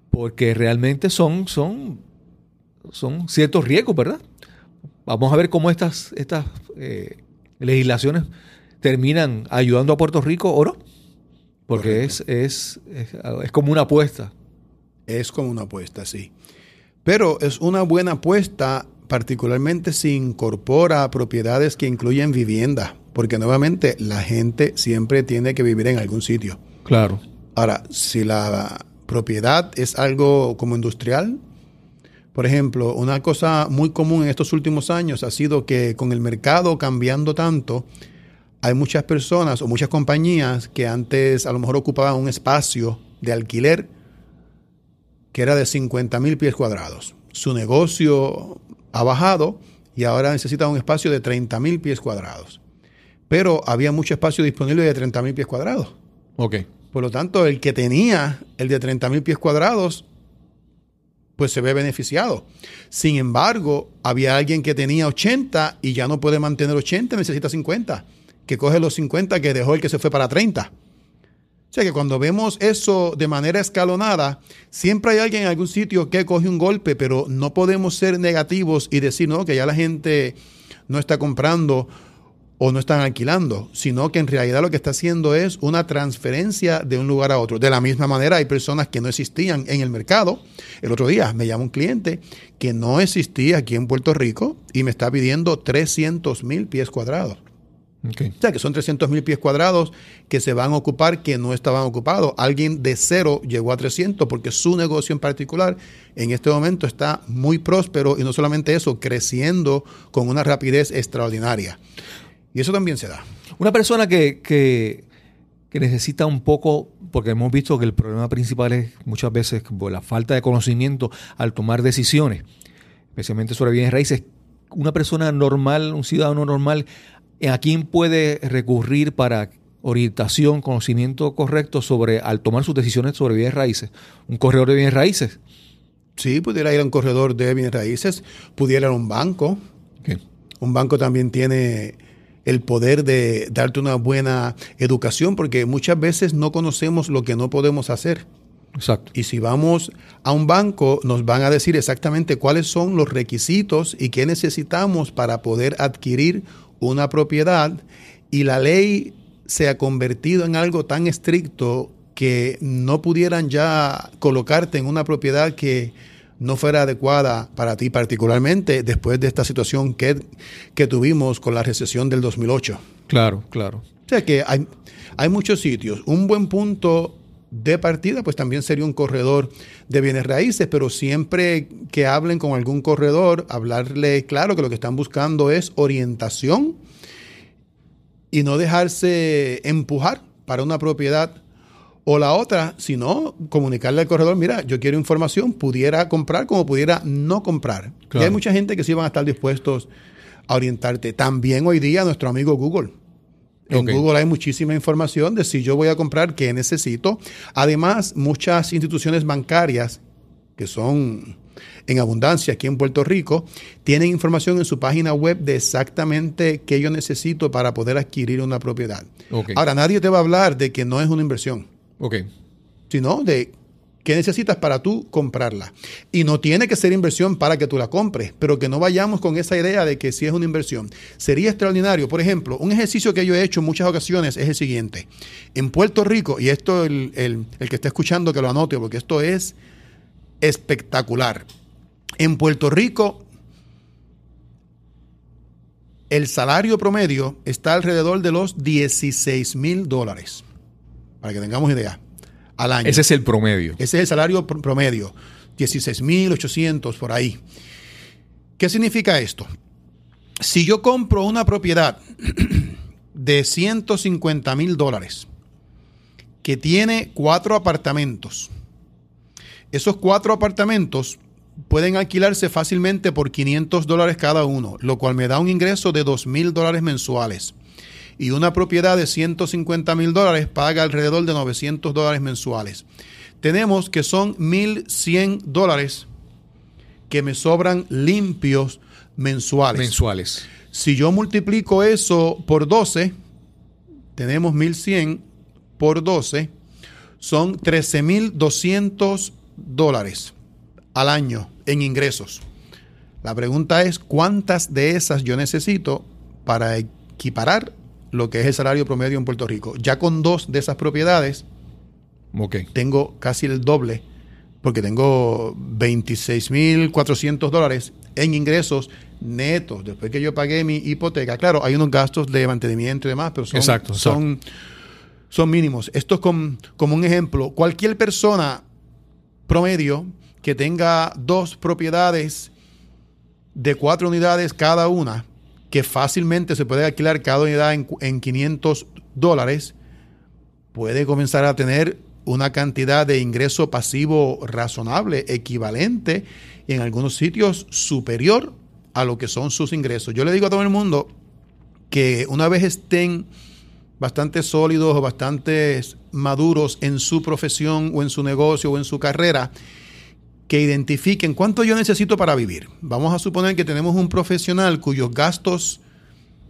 porque realmente son, son, son ciertos riesgos, ¿verdad? Vamos a ver cómo estas, estas eh, legislaciones terminan ayudando a Puerto Rico o no, porque es, es, es, es como una apuesta. Es como una apuesta, sí. Pero es una buena apuesta, particularmente si incorpora propiedades que incluyen vivienda, porque nuevamente la gente siempre tiene que vivir en algún sitio. Claro. Ahora, si la propiedad es algo como industrial, por ejemplo, una cosa muy común en estos últimos años ha sido que con el mercado cambiando tanto, hay muchas personas o muchas compañías que antes a lo mejor ocupaban un espacio de alquiler que era de 50 mil pies cuadrados. Su negocio ha bajado y ahora necesita un espacio de 30 mil pies cuadrados. Pero había mucho espacio disponible de 30 mil pies cuadrados. Ok. Por lo tanto, el que tenía el de 30 mil pies cuadrados, pues se ve beneficiado. Sin embargo, había alguien que tenía 80 y ya no puede mantener 80, necesita 50. Que coge los 50 que dejó el que se fue para 30. O sea que cuando vemos eso de manera escalonada, siempre hay alguien en algún sitio que coge un golpe, pero no podemos ser negativos y decir, no, que ya la gente no está comprando o no están alquilando, sino que en realidad lo que está haciendo es una transferencia de un lugar a otro. De la misma manera, hay personas que no existían en el mercado. El otro día me llama un cliente que no existía aquí en Puerto Rico y me está pidiendo 300 mil pies cuadrados. O sea, que son 300 mil pies cuadrados que se van a ocupar que no estaban ocupados. Alguien de cero llegó a 300 porque su negocio en particular en este momento está muy próspero y no solamente eso, creciendo con una rapidez extraordinaria. Y eso también se da. Una persona que, que, que necesita un poco, porque hemos visto que el problema principal es muchas veces la falta de conocimiento al tomar decisiones, especialmente sobre bienes raíces. Una persona normal, un ciudadano normal, ¿a quién puede recurrir para orientación, conocimiento correcto sobre al tomar sus decisiones sobre bienes raíces? Un corredor de bienes raíces. Sí, pudiera ir a un corredor de bienes raíces, pudiera ir a un banco. Un banco también tiene el poder de darte una buena educación porque muchas veces no conocemos lo que no podemos hacer. Exacto. Y si vamos a un banco, nos van a decir exactamente cuáles son los requisitos y qué necesitamos para poder adquirir una propiedad. Y la ley se ha convertido en algo tan estricto que no pudieran ya colocarte en una propiedad que no fuera adecuada para ti, particularmente después de esta situación que, que tuvimos con la recesión del 2008. Claro, claro. O sea que hay, hay muchos sitios. Un buen punto de partida, pues también sería un corredor de bienes raíces, pero siempre que hablen con algún corredor, hablarle claro que lo que están buscando es orientación y no dejarse empujar para una propiedad O la otra, si no, comunicarle al corredor, mira, yo quiero información, pudiera comprar como pudiera no comprar. Claro. Y hay mucha gente que sí van a estar dispuestos a orientarte. También hoy día nuestro amigo Google. En. Google hay muchísima información de si yo voy a comprar, qué necesito. Además, muchas instituciones bancarias que son en abundancia aquí en Puerto Rico, tienen información en su página web de exactamente qué yo necesito para poder adquirir una propiedad. Ahora, nadie te va a hablar de que no es una inversión, Ok. sino de qué necesitas para tú comprarla. Y no tiene que ser inversión para que tú la compres, pero que no vayamos con esa idea de que sí es una inversión. Sería extraordinario. Por ejemplo, un ejercicio que yo he hecho en muchas ocasiones es el siguiente. En Puerto Rico, y esto el, el- el que está escuchando que lo anote, porque esto es espectacular. En Puerto Rico, el salario promedio está alrededor de los 16 mil dólares. Para que tengamos idea. Al año. Ese es el promedio. Ese es el salario pr- promedio. 16.800 por ahí. ¿Qué significa esto? Si yo compro una propiedad de 150 mil dólares que tiene cuatro apartamentos, esos cuatro apartamentos pueden alquilarse fácilmente por 500 dólares cada uno, lo cual me da un ingreso de 2 mil dólares mensuales. Y una propiedad de 150 mil dólares paga alrededor de 900 dólares mensuales. Tenemos que son 1.100 dólares que me sobran limpios mensuales. Mensuales. Si yo multiplico eso por 12, tenemos 1100 por 12, son 13.200 dólares al año en ingresos. La pregunta es, ¿cuántas de esas yo necesito para equiparar lo que es el salario promedio en Puerto Rico? Ya con dos de esas propiedades tengo casi el doble, porque tengo 26.400 dólares en ingresos netos después que yo pagué mi hipoteca. Claro, hay unos gastos de mantenimiento y demás, pero son, Exacto, son, son mínimos. Esto es com- como un ejemplo. Cualquier persona promedio que tenga dos propiedades de cuatro unidades cada una, que fácilmente se puede alquilar cada unidad en, en 500 dólares, puede comenzar a tener una cantidad de ingreso pasivo razonable, equivalente, y en algunos sitios superior a lo que son sus ingresos. Yo le digo a todo el mundo que una vez estén bastante sólidos o bastante maduros en su profesión o en su negocio o en su carrera, que identifiquen cuánto yo necesito para vivir. Vamos a suponer que tenemos un profesional cuyos gastos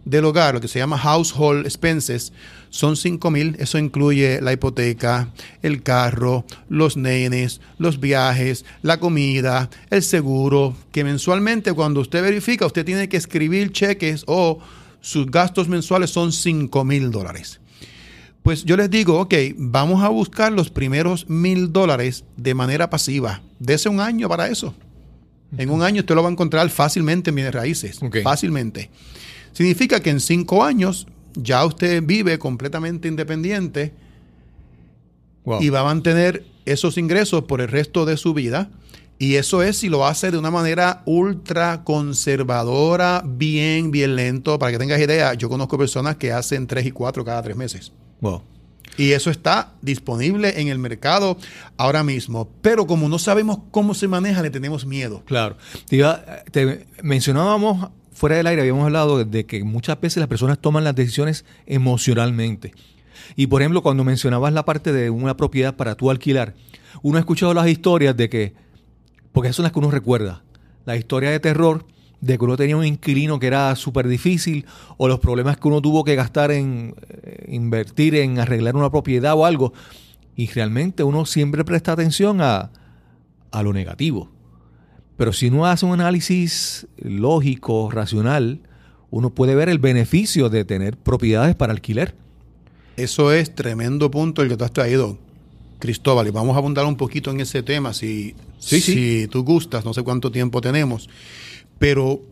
del hogar, lo que se llama household expenses, son 5 mil. Eso incluye la hipoteca, el carro, los nenes, los viajes, la comida, el seguro, que mensualmente cuando usted verifica, usted tiene que escribir cheques o sus gastos mensuales son 5 mil dólares. Pues yo les digo, ok, vamos a buscar los primeros mil dólares de manera pasiva. Dese un año para eso. En un año usted lo va a encontrar fácilmente en bienes raíces. Fácilmente. Significa que en cinco años ya usted vive completamente independiente Wow. y va a mantener esos ingresos por el resto de su vida. Y eso es si lo hace de una manera ultra conservadora, bien, bien lento. Para que tengas idea, yo conozco personas que hacen tres y cuatro cada tres meses. Wow. Y eso está disponible en el mercado ahora mismo. Pero como no sabemos cómo se maneja, le tenemos miedo. Claro. Te, te mencionábamos fuera del aire, habíamos hablado de, de que muchas veces las personas toman las decisiones emocionalmente. Y por ejemplo, cuando mencionabas la parte de una propiedad para tú alquilar, uno ha escuchado las historias de que, porque esas son las que uno recuerda, la historia de terror de que uno tenía un inquilino que era súper difícil o los problemas que uno tuvo que gastar en eh, invertir en arreglar una propiedad o algo. Y realmente uno siempre presta atención a, a lo negativo. Pero si uno hace un análisis lógico, racional, uno puede ver el beneficio de tener propiedades para alquiler. Eso es tremendo punto el que tú has traído, Cristóbal. Y vamos a abundar un poquito en ese tema si, Sí, sí. si tú gustas. No sé cuánto tiempo tenemos. Pero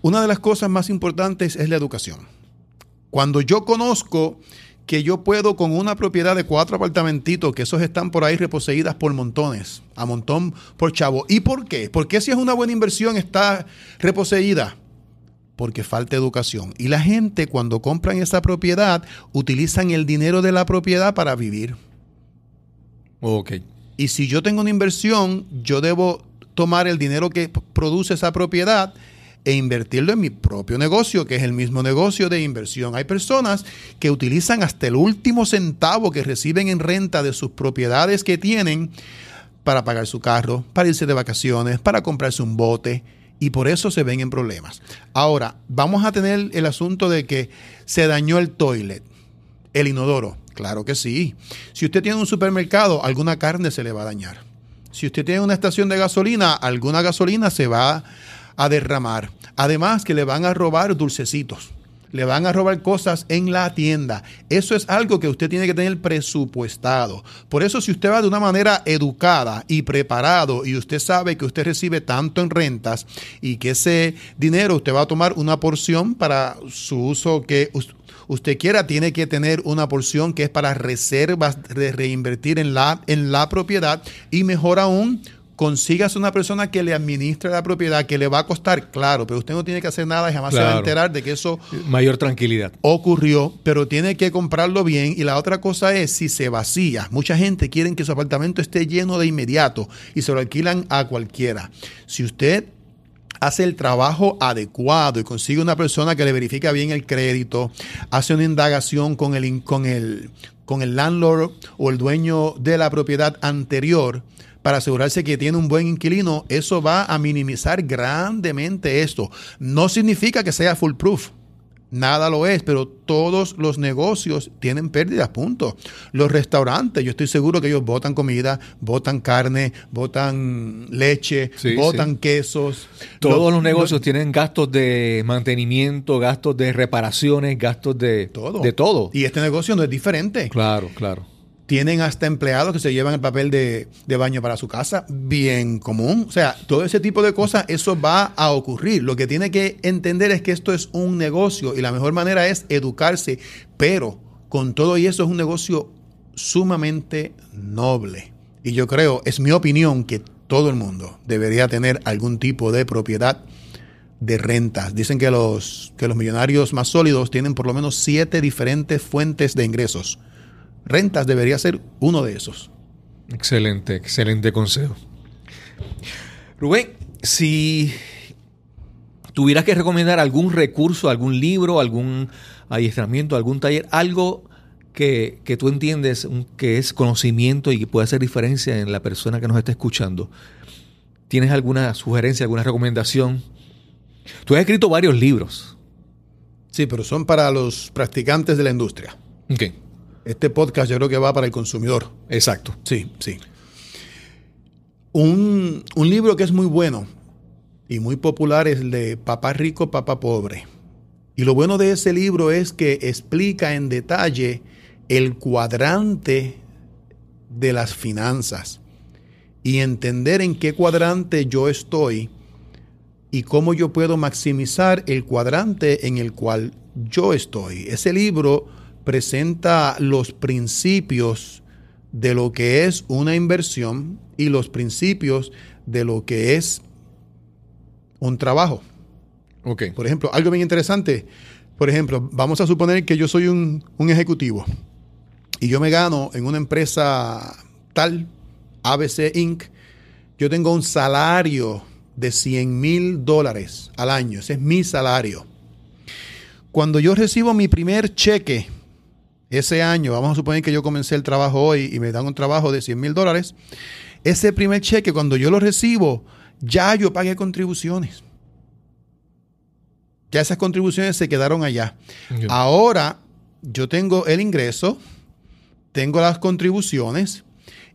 una de las cosas más importantes es la educación. Cuando yo conozco que yo puedo con una propiedad de cuatro apartamentitos, que esos están por ahí reposeídas por montones, a montón por chavo. ¿Y por qué? ¿Por qué si es una buena inversión está reposeída? Porque falta educación. Y la gente cuando compran esa propiedad utilizan el dinero de la propiedad para vivir. Ok. Y si yo tengo una inversión, yo debo tomar el dinero que produce esa propiedad e invertirlo en mi propio negocio, que es el mismo negocio de inversión. Hay personas que utilizan hasta el último centavo que reciben en renta de sus propiedades que tienen para pagar su carro, para irse de vacaciones, para comprarse un bote. Y por eso se ven en problemas. Ahora, vamos a tener el asunto de que se dañó el toilet, el inodoro. Claro que sí. Si usted tiene un supermercado, alguna carne se le va a dañar. Si usted tiene una estación de gasolina, alguna gasolina se va a derramar. Además que le van a robar dulcecitos. Le van a robar cosas en la tienda. Eso es algo que usted tiene que tener presupuestado. Por eso si usted va de una manera educada y preparado y usted sabe que usted recibe tanto en rentas y que ese dinero usted va a tomar una porción para su uso que usted quiera, tiene que tener una porción que es para reservas de reinvertir en la, en la propiedad y mejor aún, consígase una persona que le administre la propiedad, que le va a costar, claro, pero usted no tiene que hacer nada y jamás se va a enterar de que eso Mayor tranquilidad. ocurrió, pero tiene que comprarlo bien. Y la otra cosa es si se vacía. Mucha gente quiere que su apartamento esté lleno de inmediato y se lo alquilan a cualquiera. Si usted hace el trabajo adecuado y consigue una persona que le verifica bien el crédito, hace una indagación con el, con el, con el landlord o el dueño de la propiedad anterior para asegurarse que tiene un buen inquilino, eso va a minimizar grandemente esto. No significa que sea foolproof. Nada lo es, pero todos los negocios tienen pérdidas, punto. Los restaurantes, yo estoy seguro que ellos botan comida, botan carne, botan leche, Sí, botan sí. quesos. Todos los, negocios tienen gastos de mantenimiento, gastos de reparaciones, gastos de todo. De todo. Y este negocio no es diferente. Claro, claro. Tienen hasta empleados que se llevan el papel de, de baño para su casa, bien común. O sea, todo ese tipo de cosas, eso va a ocurrir. Lo que tiene que entender es que esto es un negocio y la mejor manera es educarse, pero con todo y eso es un negocio sumamente noble. Y yo creo, es mi opinión, que todo el mundo debería tener algún tipo de propiedad de rentas. Dicen que los, que los millonarios más sólidos tienen por lo menos siete diferentes fuentes de ingresos. Rentas debería ser uno de esos. Excelente, excelente consejo. Rubén, si tuvieras que recomendar algún recurso, algún libro, algún adiestramiento, algún taller, algo que, que tú entiendes que es conocimiento y que puede hacer diferencia en la persona que nos está escuchando, ¿tienes alguna sugerencia, alguna recomendación? Tú has escrito varios libros. Sí, pero son para los practicantes de la industria. Ok, Este podcast yo creo que va para el consumidor. exacto. Sí, sí. Un, un libro que es muy bueno y muy popular es el de Papá Rico, Papá Pobre. Y lo bueno de ese libro es que explica en detalle el cuadrante de las finanzas y entender en qué cuadrante yo estoy y cómo yo puedo maximizar el cuadrante en el cual yo estoy. Ese libro presenta los principios de lo que es una inversión y los principios de lo que es un trabajo. Ok. Por ejemplo, algo bien interesante. Por ejemplo, vamos a suponer que yo soy un, un ejecutivo y yo me gano en una empresa tal, ABC Inc., yo tengo un salario de 100 mil dólares al año. Ese es mi salario. Cuando yo recibo mi primer cheque ese año, vamos a suponer que yo comencé el trabajo hoy y me dan un trabajo de 100 mil dólares, ese primer cheque, cuando yo lo recibo, ya yo pagué contribuciones. Ya esas contribuciones se quedaron allá. Ahora yo tengo el ingreso, tengo las contribuciones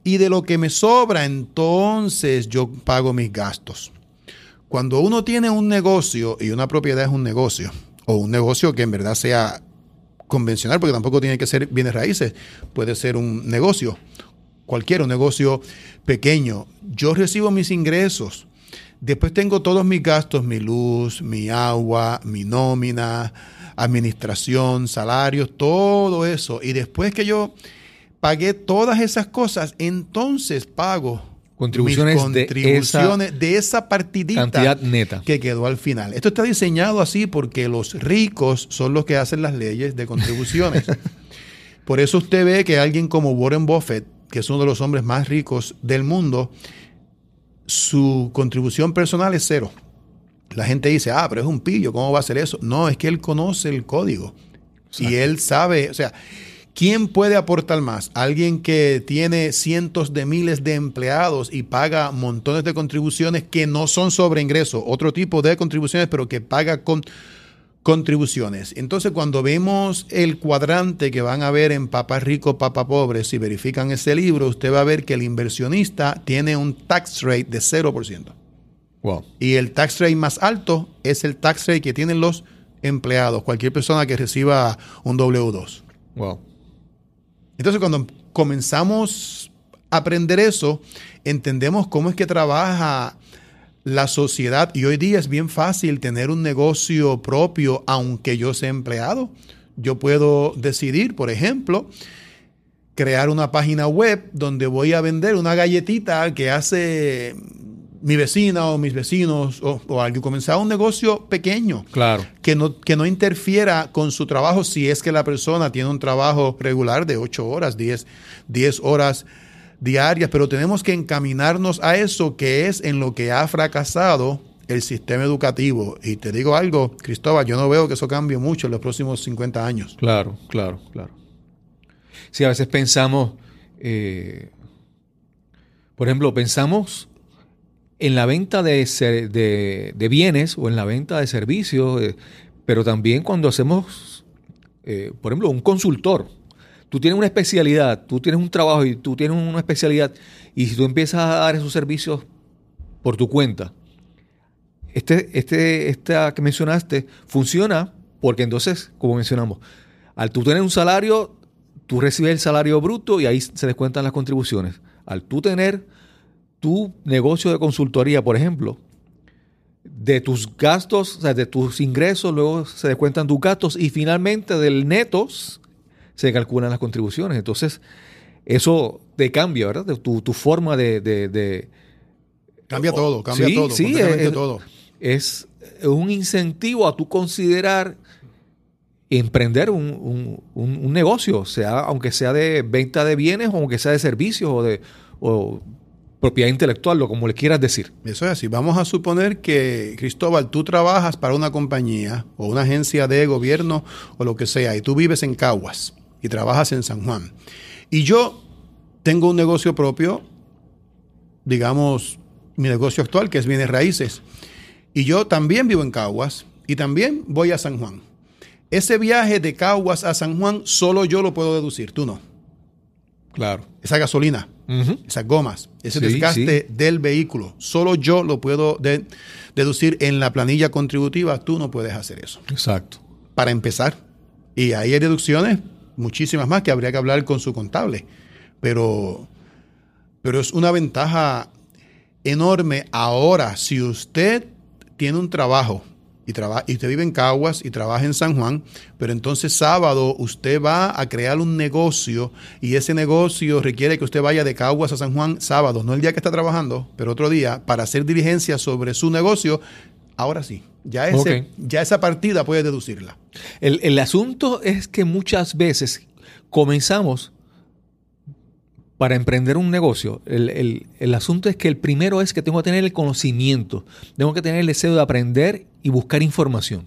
y de lo que me sobra entonces yo pago mis gastos. Cuando uno tiene un negocio y una propiedad es un negocio, o un negocio que en verdad sea convencional, porque tampoco tiene que ser bienes raíces, puede ser un negocio, cualquiera, un negocio pequeño. Yo recibo mis ingresos, después tengo todos mis gastos, mi luz, mi agua, mi nómina, administración, salarios, todo eso. Y después que yo pagué todas esas cosas, entonces pago Contribuciones mis de contribuciones de esa, partidita Cantidad neta. que quedó al final. Esto está diseñado así porque los ricos son los que hacen las leyes de contribuciones. Por eso usted ve que alguien como Warren Buffett que es uno de los hombres más ricos del mundo, su contribución personal es cero. La gente dice, ah, pero es un pillo, ¿cómo va a hacer eso? No, es que él conoce el código. Y él sabe, o sea, ¿quién puede aportar más? Alguien que tiene cientos de miles de empleados y paga montones de contribuciones que no son sobre ingreso, otro tipo de contribuciones, pero que paga con contribuciones. Entonces, cuando vemos el cuadrante que van a ver en Papá Rico, Papá Pobre, si verifican ese libro, usted va a ver que el inversionista tiene un tax rate de 0%. Wow. Y el tax rate más alto es el tax rate que tienen los empleados, cualquier persona que reciba un W2. Wow. Entonces, cuando comenzamos a aprender eso, entendemos cómo es que trabaja la sociedad y hoy día es bien fácil tener un negocio propio aunque yo sea empleado. Yo puedo decidir, por ejemplo, crear una página web donde voy a vender una galletita que hace mi vecina o mis vecinos o, o alguien. Comenzar un negocio pequeño. Claro. Que no, que no interfiera con su trabajo si es que la persona tiene un trabajo regular de 8 horas, 10, 10 horas diarias, pero tenemos que encaminarnos a eso que es en lo que ha fracasado el sistema educativo. Y te digo algo, Cristóbal, yo no veo que eso cambie mucho en los próximos 50 años. Claro, claro, claro. Sí, a veces pensamos, eh, por ejemplo, pensamos en la venta de, ser- de- de bienes o en la venta de servicios, eh, pero también cuando hacemos, eh, por ejemplo, un consultor. Tú tienes una especialidad, tú tienes un trabajo y tú tienes una especialidad, y si tú empiezas a dar esos servicios por tu cuenta, este, este, esta que mencionaste funciona porque entonces, como mencionamos, al tú tener un salario, tú recibes el salario bruto y ahí se descuentan las contribuciones. Al tú tener tu negocio de consultoría, por ejemplo, de tus gastos, o sea, de tus ingresos, luego se descuentan tus gastos y finalmente del netos se calculan las contribuciones. Entonces, eso te cambia, ¿verdad? De Tu, tu forma de, de- de- Cambia todo, cambia Sí, todo, sí, es- todo. es un incentivo a tu considerar emprender un, un- un- un negocio, sea, aunque sea de venta de bienes o aunque sea de servicios o de o propiedad intelectual, o como le quieras decir. Eso es así. Vamos a suponer que, Cristóbal, tú trabajas para una compañía o una agencia de gobierno o lo que sea, y tú vives en Caguas y trabajas en San Juan. Y yo tengo un negocio propio, digamos, mi negocio actual, que es bienes raíces. Y yo también vivo en Caguas y también voy a San Juan. Ese viaje de Caguas a San Juan solo yo lo puedo deducir, tú no. Claro. Esa gasolina, Esas gomas, ese Sí, desgaste del vehículo. Solo yo lo puedo de- deducir en la planilla contributiva. Tú no puedes hacer eso. Exacto. Para empezar. Y ahí hay deducciones, muchísimas más, que habría que hablar con su contable. Pero, pero es una ventaja enorme ahora si usted tiene un trabajo y, traba- y usted vive en Caguas y trabaja en San Juan, pero entonces sábado usted va a crear un negocio y ese negocio requiere que usted vaya de Caguas a San Juan sábado, no el día que está trabajando, pero otro día, para hacer diligencia sobre su negocio, ahora sí, ya, ese, ya esa partida puede deducirla. El, el asunto es que muchas veces comenzamos para emprender un negocio. El, el- el asunto es que el primero es que tengo que tener el conocimiento, tengo que tener el deseo de aprender y buscar información.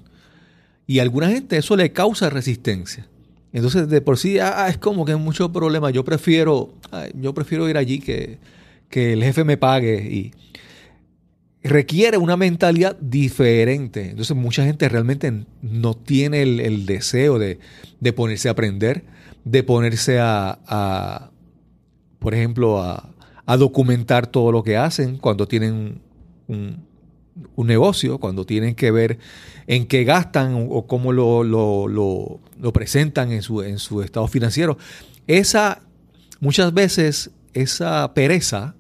Y a alguna gente eso le causa resistencia. Entonces, de por sí, ah, es como que hay mucho problema. Yo prefiero, ah, yo prefiero ir allí que, que el jefe me pague y requiere una mentalidad diferente. Entonces mucha gente realmente no tiene el, el deseo de, de ponerse a aprender, de ponerse a, por ejemplo, a, a documentar todo lo que hacen cuando tienen un, negocio, cuando tienen que ver en qué gastan o cómo lo, lo- lo- lo presentan en su, en su estado financiero. Esa, muchas veces, esa pereza,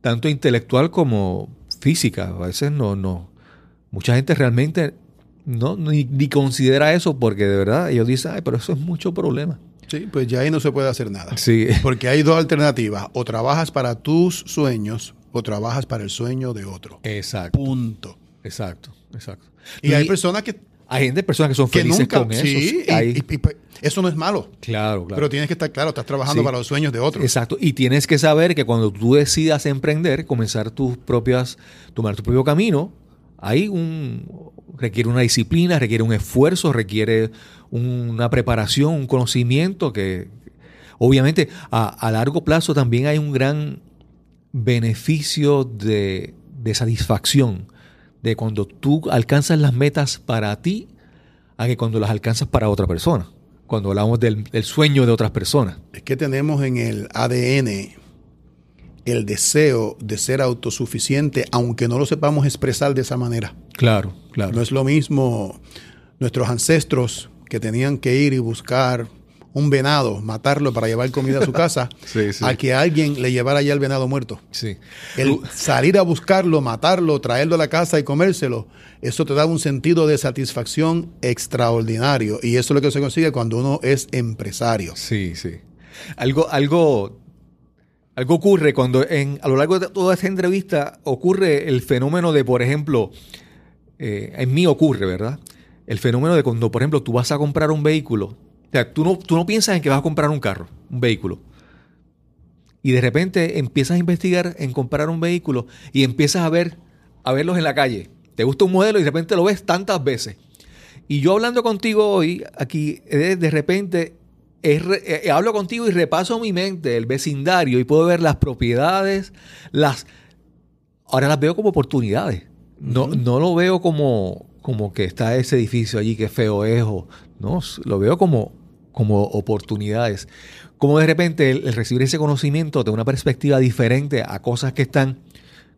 tanto intelectual como física, a veces no, no, mucha gente realmente no, ni, ni considera eso porque de verdad ellos dicen, ay, pero eso es mucho problema. Sí, pues ya ahí no se puede hacer nada. Sí, Porque hay dos alternativas. O trabajas para tus sueños o trabajas para el sueño de otro. exacto, Punto. exacto, exacto. Y hay personas que Hay gente, personas que son Que felices nunca, con eso. sí, y- Hay- y- y, pues, eso no es malo. claro, claro. Pero tienes que estar claro, estás trabajando Sí. para los sueños de otros. Exacto. Y tienes que saber que cuando tú decidas emprender, comenzar tus propias, tomar tu propio camino, hay un requiere una disciplina, requiere un esfuerzo, requiere una preparación, un conocimiento que obviamente a, a largo plazo también hay un gran beneficio de, de satisfacción de cuando tú alcanzas las metas para ti a que cuando las alcanzas para otra persona. Cuando hablamos del, del sueño de otras personas. Es que tenemos en el ADN el deseo de ser autosuficiente, aunque no lo sepamos expresar de esa manera. Claro, claro. No es lo mismo nuestros ancestros que tenían que ir y buscar un venado, matarlo para llevar comida a su casa, Sí, sí. a que alguien le llevara ya el venado muerto. Sí. El salir a buscarlo, matarlo, traerlo a la casa y comérselo, eso te da un sentido de satisfacción extraordinario. Y eso es lo que se consigue cuando uno es empresario. Sí, sí. Algo, algo, algo ocurre cuando en, a lo largo de toda esta entrevista ocurre el fenómeno de, por ejemplo, eh, en mí ocurre, ¿verdad? El fenómeno de cuando, por ejemplo, tú vas a comprar un vehículo. O sea, tú no, tú no piensas en que vas a comprar un carro, un vehículo. Y de repente empiezas a investigar en comprar un vehículo y empiezas a ver, a verlos en la calle. Te gusta un modelo y de repente lo ves tantas veces. Y yo hablando contigo hoy, aquí, eh, de repente, es re- eh, hablo contigo y repaso mi mente, el vecindario, y puedo ver las propiedades, las... Ahora las veo como oportunidades. No, no lo veo como, como que está ese edificio allí que feo es, o, no, lo veo como, como oportunidades. Como de repente el, el recibir ese conocimiento de una perspectiva diferente a cosas que están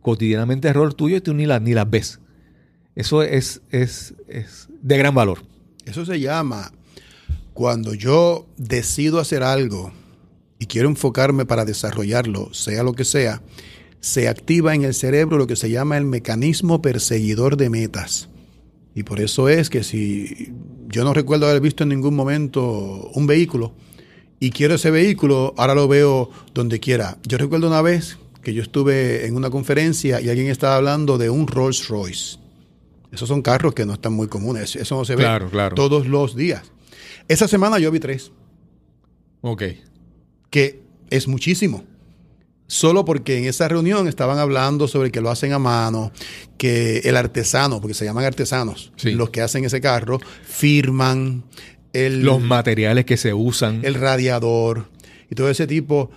cotidianamente error tuyo y tú ni las, ni las ves. Eso es, es, es de gran valor. Eso se llama cuando yo decido hacer algo y quiero enfocarme para desarrollarlo, sea lo que sea, se activa en el cerebro lo que se llama el mecanismo perseguidor de metas. Y por eso es que si yo no recuerdo haber visto en ningún momento un vehículo y quiero ese vehículo, ahora lo veo donde quiera. Yo recuerdo una vez que yo estuve en una conferencia y alguien estaba hablando de un Rolls Royce. Esos son carros que no están muy comunes. Eso no se ve Claro, claro. todos los días. Esa semana yo vi tres, Ok. que es muchísimo. Solo porque en esa reunión estaban hablando sobre que lo hacen a mano, que el artesano, porque se llaman artesanos, Sí. los que hacen ese carro, firman el, Los materiales que se usan. el radiador y todo ese tipo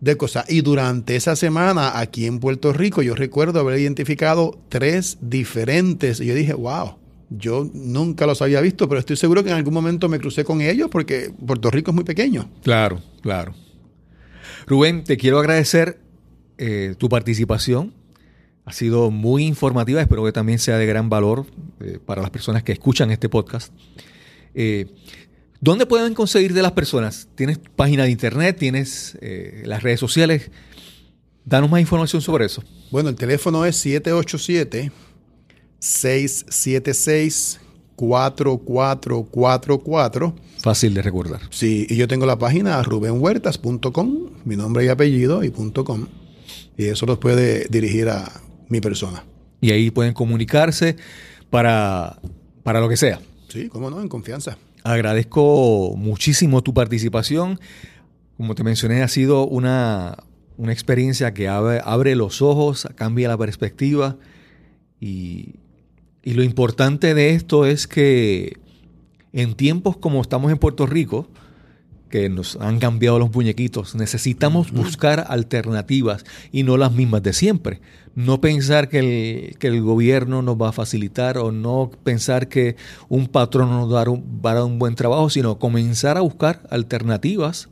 de cosas. Y durante esa semana aquí en Puerto Rico yo recuerdo haber identificado tres diferentes. Y yo dije, wow, yo nunca los había visto, pero estoy seguro que en algún momento me crucé con ellos porque Puerto Rico es muy pequeño. Claro, claro. Rubén, te quiero agradecer eh, tu participación. Ha sido muy informativa, espero que también sea de gran valor eh, para las personas que escuchan este podcast. Eh, ¿Dónde pueden conseguir de las personas? ¿Tienes página de internet? ¿Tienes las redes sociales? Danos más información sobre eso. Bueno, el teléfono es 787-676-4444. Fácil de recordar. Sí, y yo tengo la página rubenhuertas.com, mi nombre y apellido y punto .com. Y eso los puede dirigir a mi persona. Y ahí pueden comunicarse para, para lo que sea. Sí, cómo no, en confianza. Agradezco muchísimo tu participación. Como te mencioné, ha sido una, una experiencia que abre, abre los ojos, cambia la perspectiva. Y, y lo importante de esto es que en tiempos como estamos en Puerto Rico, que nos han cambiado los muñequitos, necesitamos buscar alternativas y no las mismas de siempre. No pensar que el, que el gobierno nos va a facilitar o no pensar que un patrón nos va a dar un, va a dar un buen trabajo, sino comenzar a buscar alternativas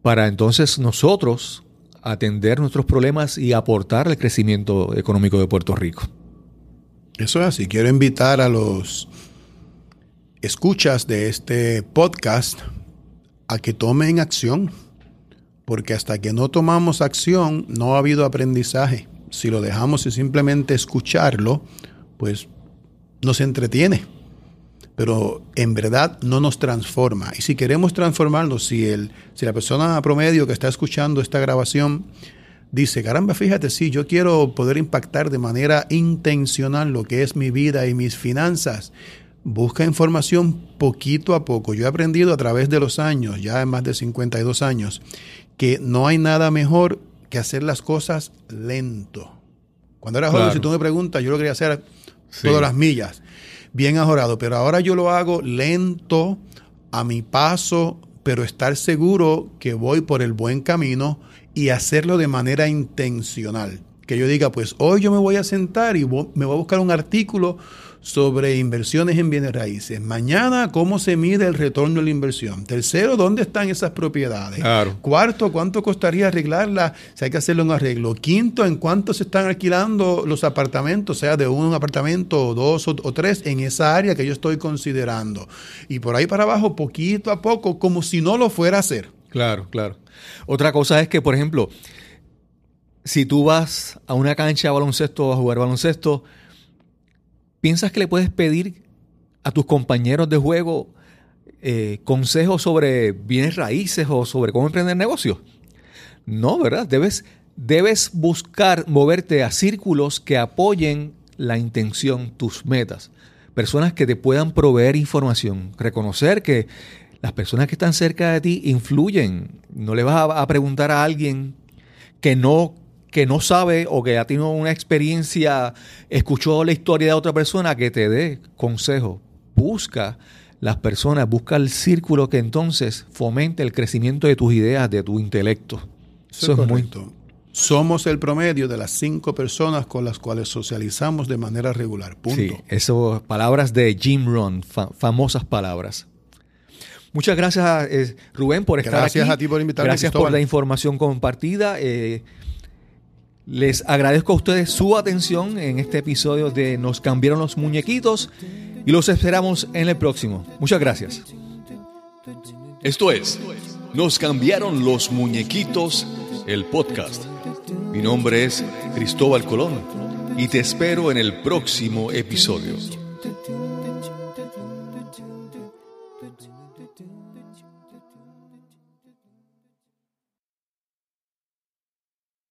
para entonces nosotros atender nuestros problemas y aportar al crecimiento económico de Puerto Rico. Eso es así. Quiero invitar a los escuchas de este podcast a que tomen acción, porque hasta que no tomamos acción no ha habido aprendizaje. Si lo dejamos y simplemente escucharlo, pues nos entretiene, pero en verdad no nos transforma. Y si queremos transformarnos, si, el, si la persona promedio que está escuchando esta grabación dice, caramba, fíjate, sí, yo quiero poder impactar de manera intencional lo que es mi vida y mis finanzas, busca información poquito a poco. Yo he aprendido a través de los años, ya en más de 52 años, que no hay nada mejor que hacer las cosas lento. Cuando era joven, Claro. si tú me preguntas, yo lo quería hacer Sí. todas las millas, bien ajorado, pero ahora yo lo hago lento, a mi paso, pero estar seguro que voy por el buen camino y hacerlo de manera intencional. Que yo diga, pues hoy yo me voy a sentar y me voy a buscar un artículo sobre inversiones en bienes raíces. Mañana, ¿cómo se mide el retorno de la inversión? Tercero, ¿dónde están esas propiedades? Claro. Cuarto, ¿cuánto costaría arreglarla? Si hay que hacerle un arreglo. Quinto, ¿en cuánto se están alquilando los apartamentos? Sea de un apartamento o dos o, o tres en esa área que yo estoy considerando. Y por ahí para abajo, poquito a poco, como si no lo fuera a hacer. Claro, claro. Otra cosa es que, por ejemplo, si tú vas a una cancha de baloncesto a jugar baloncesto, ¿piensas que le puedes pedir a tus compañeros de juego eh, consejos sobre bienes raíces o sobre cómo emprender negocios? No, ¿verdad? Debes, debes buscar moverte a círculos que apoyen la intención, tus metas. Personas que te puedan proveer información. Reconocer que las personas que están cerca de ti influyen. No le vas a, a preguntar a alguien que no, que no sabe o que ha tenido una experiencia, escuchó la historia de otra persona que te dé consejo. Busca las personas, busca el círculo que entonces fomente el crecimiento de tus ideas, de tu intelecto. Eso, es muy correcto. Somos el promedio de las cinco personas con las cuales socializamos de manera regular. Punto. Sí, eso, palabras de Jim Rohn, fa- famosas palabras. Muchas gracias, eh, Rubén, por estar Gracias aquí. a ti por invitarme, Gracias por la información compartida. Eh, les agradezco a ustedes su atención en este episodio de Nos cambiaron los muñequitos y los esperamos en el próximo. Muchas gracias. Esto es, nos cambiaron los muñequitos, el podcast. Mi nombre es Cristóbal Colón y te espero en el próximo episodio.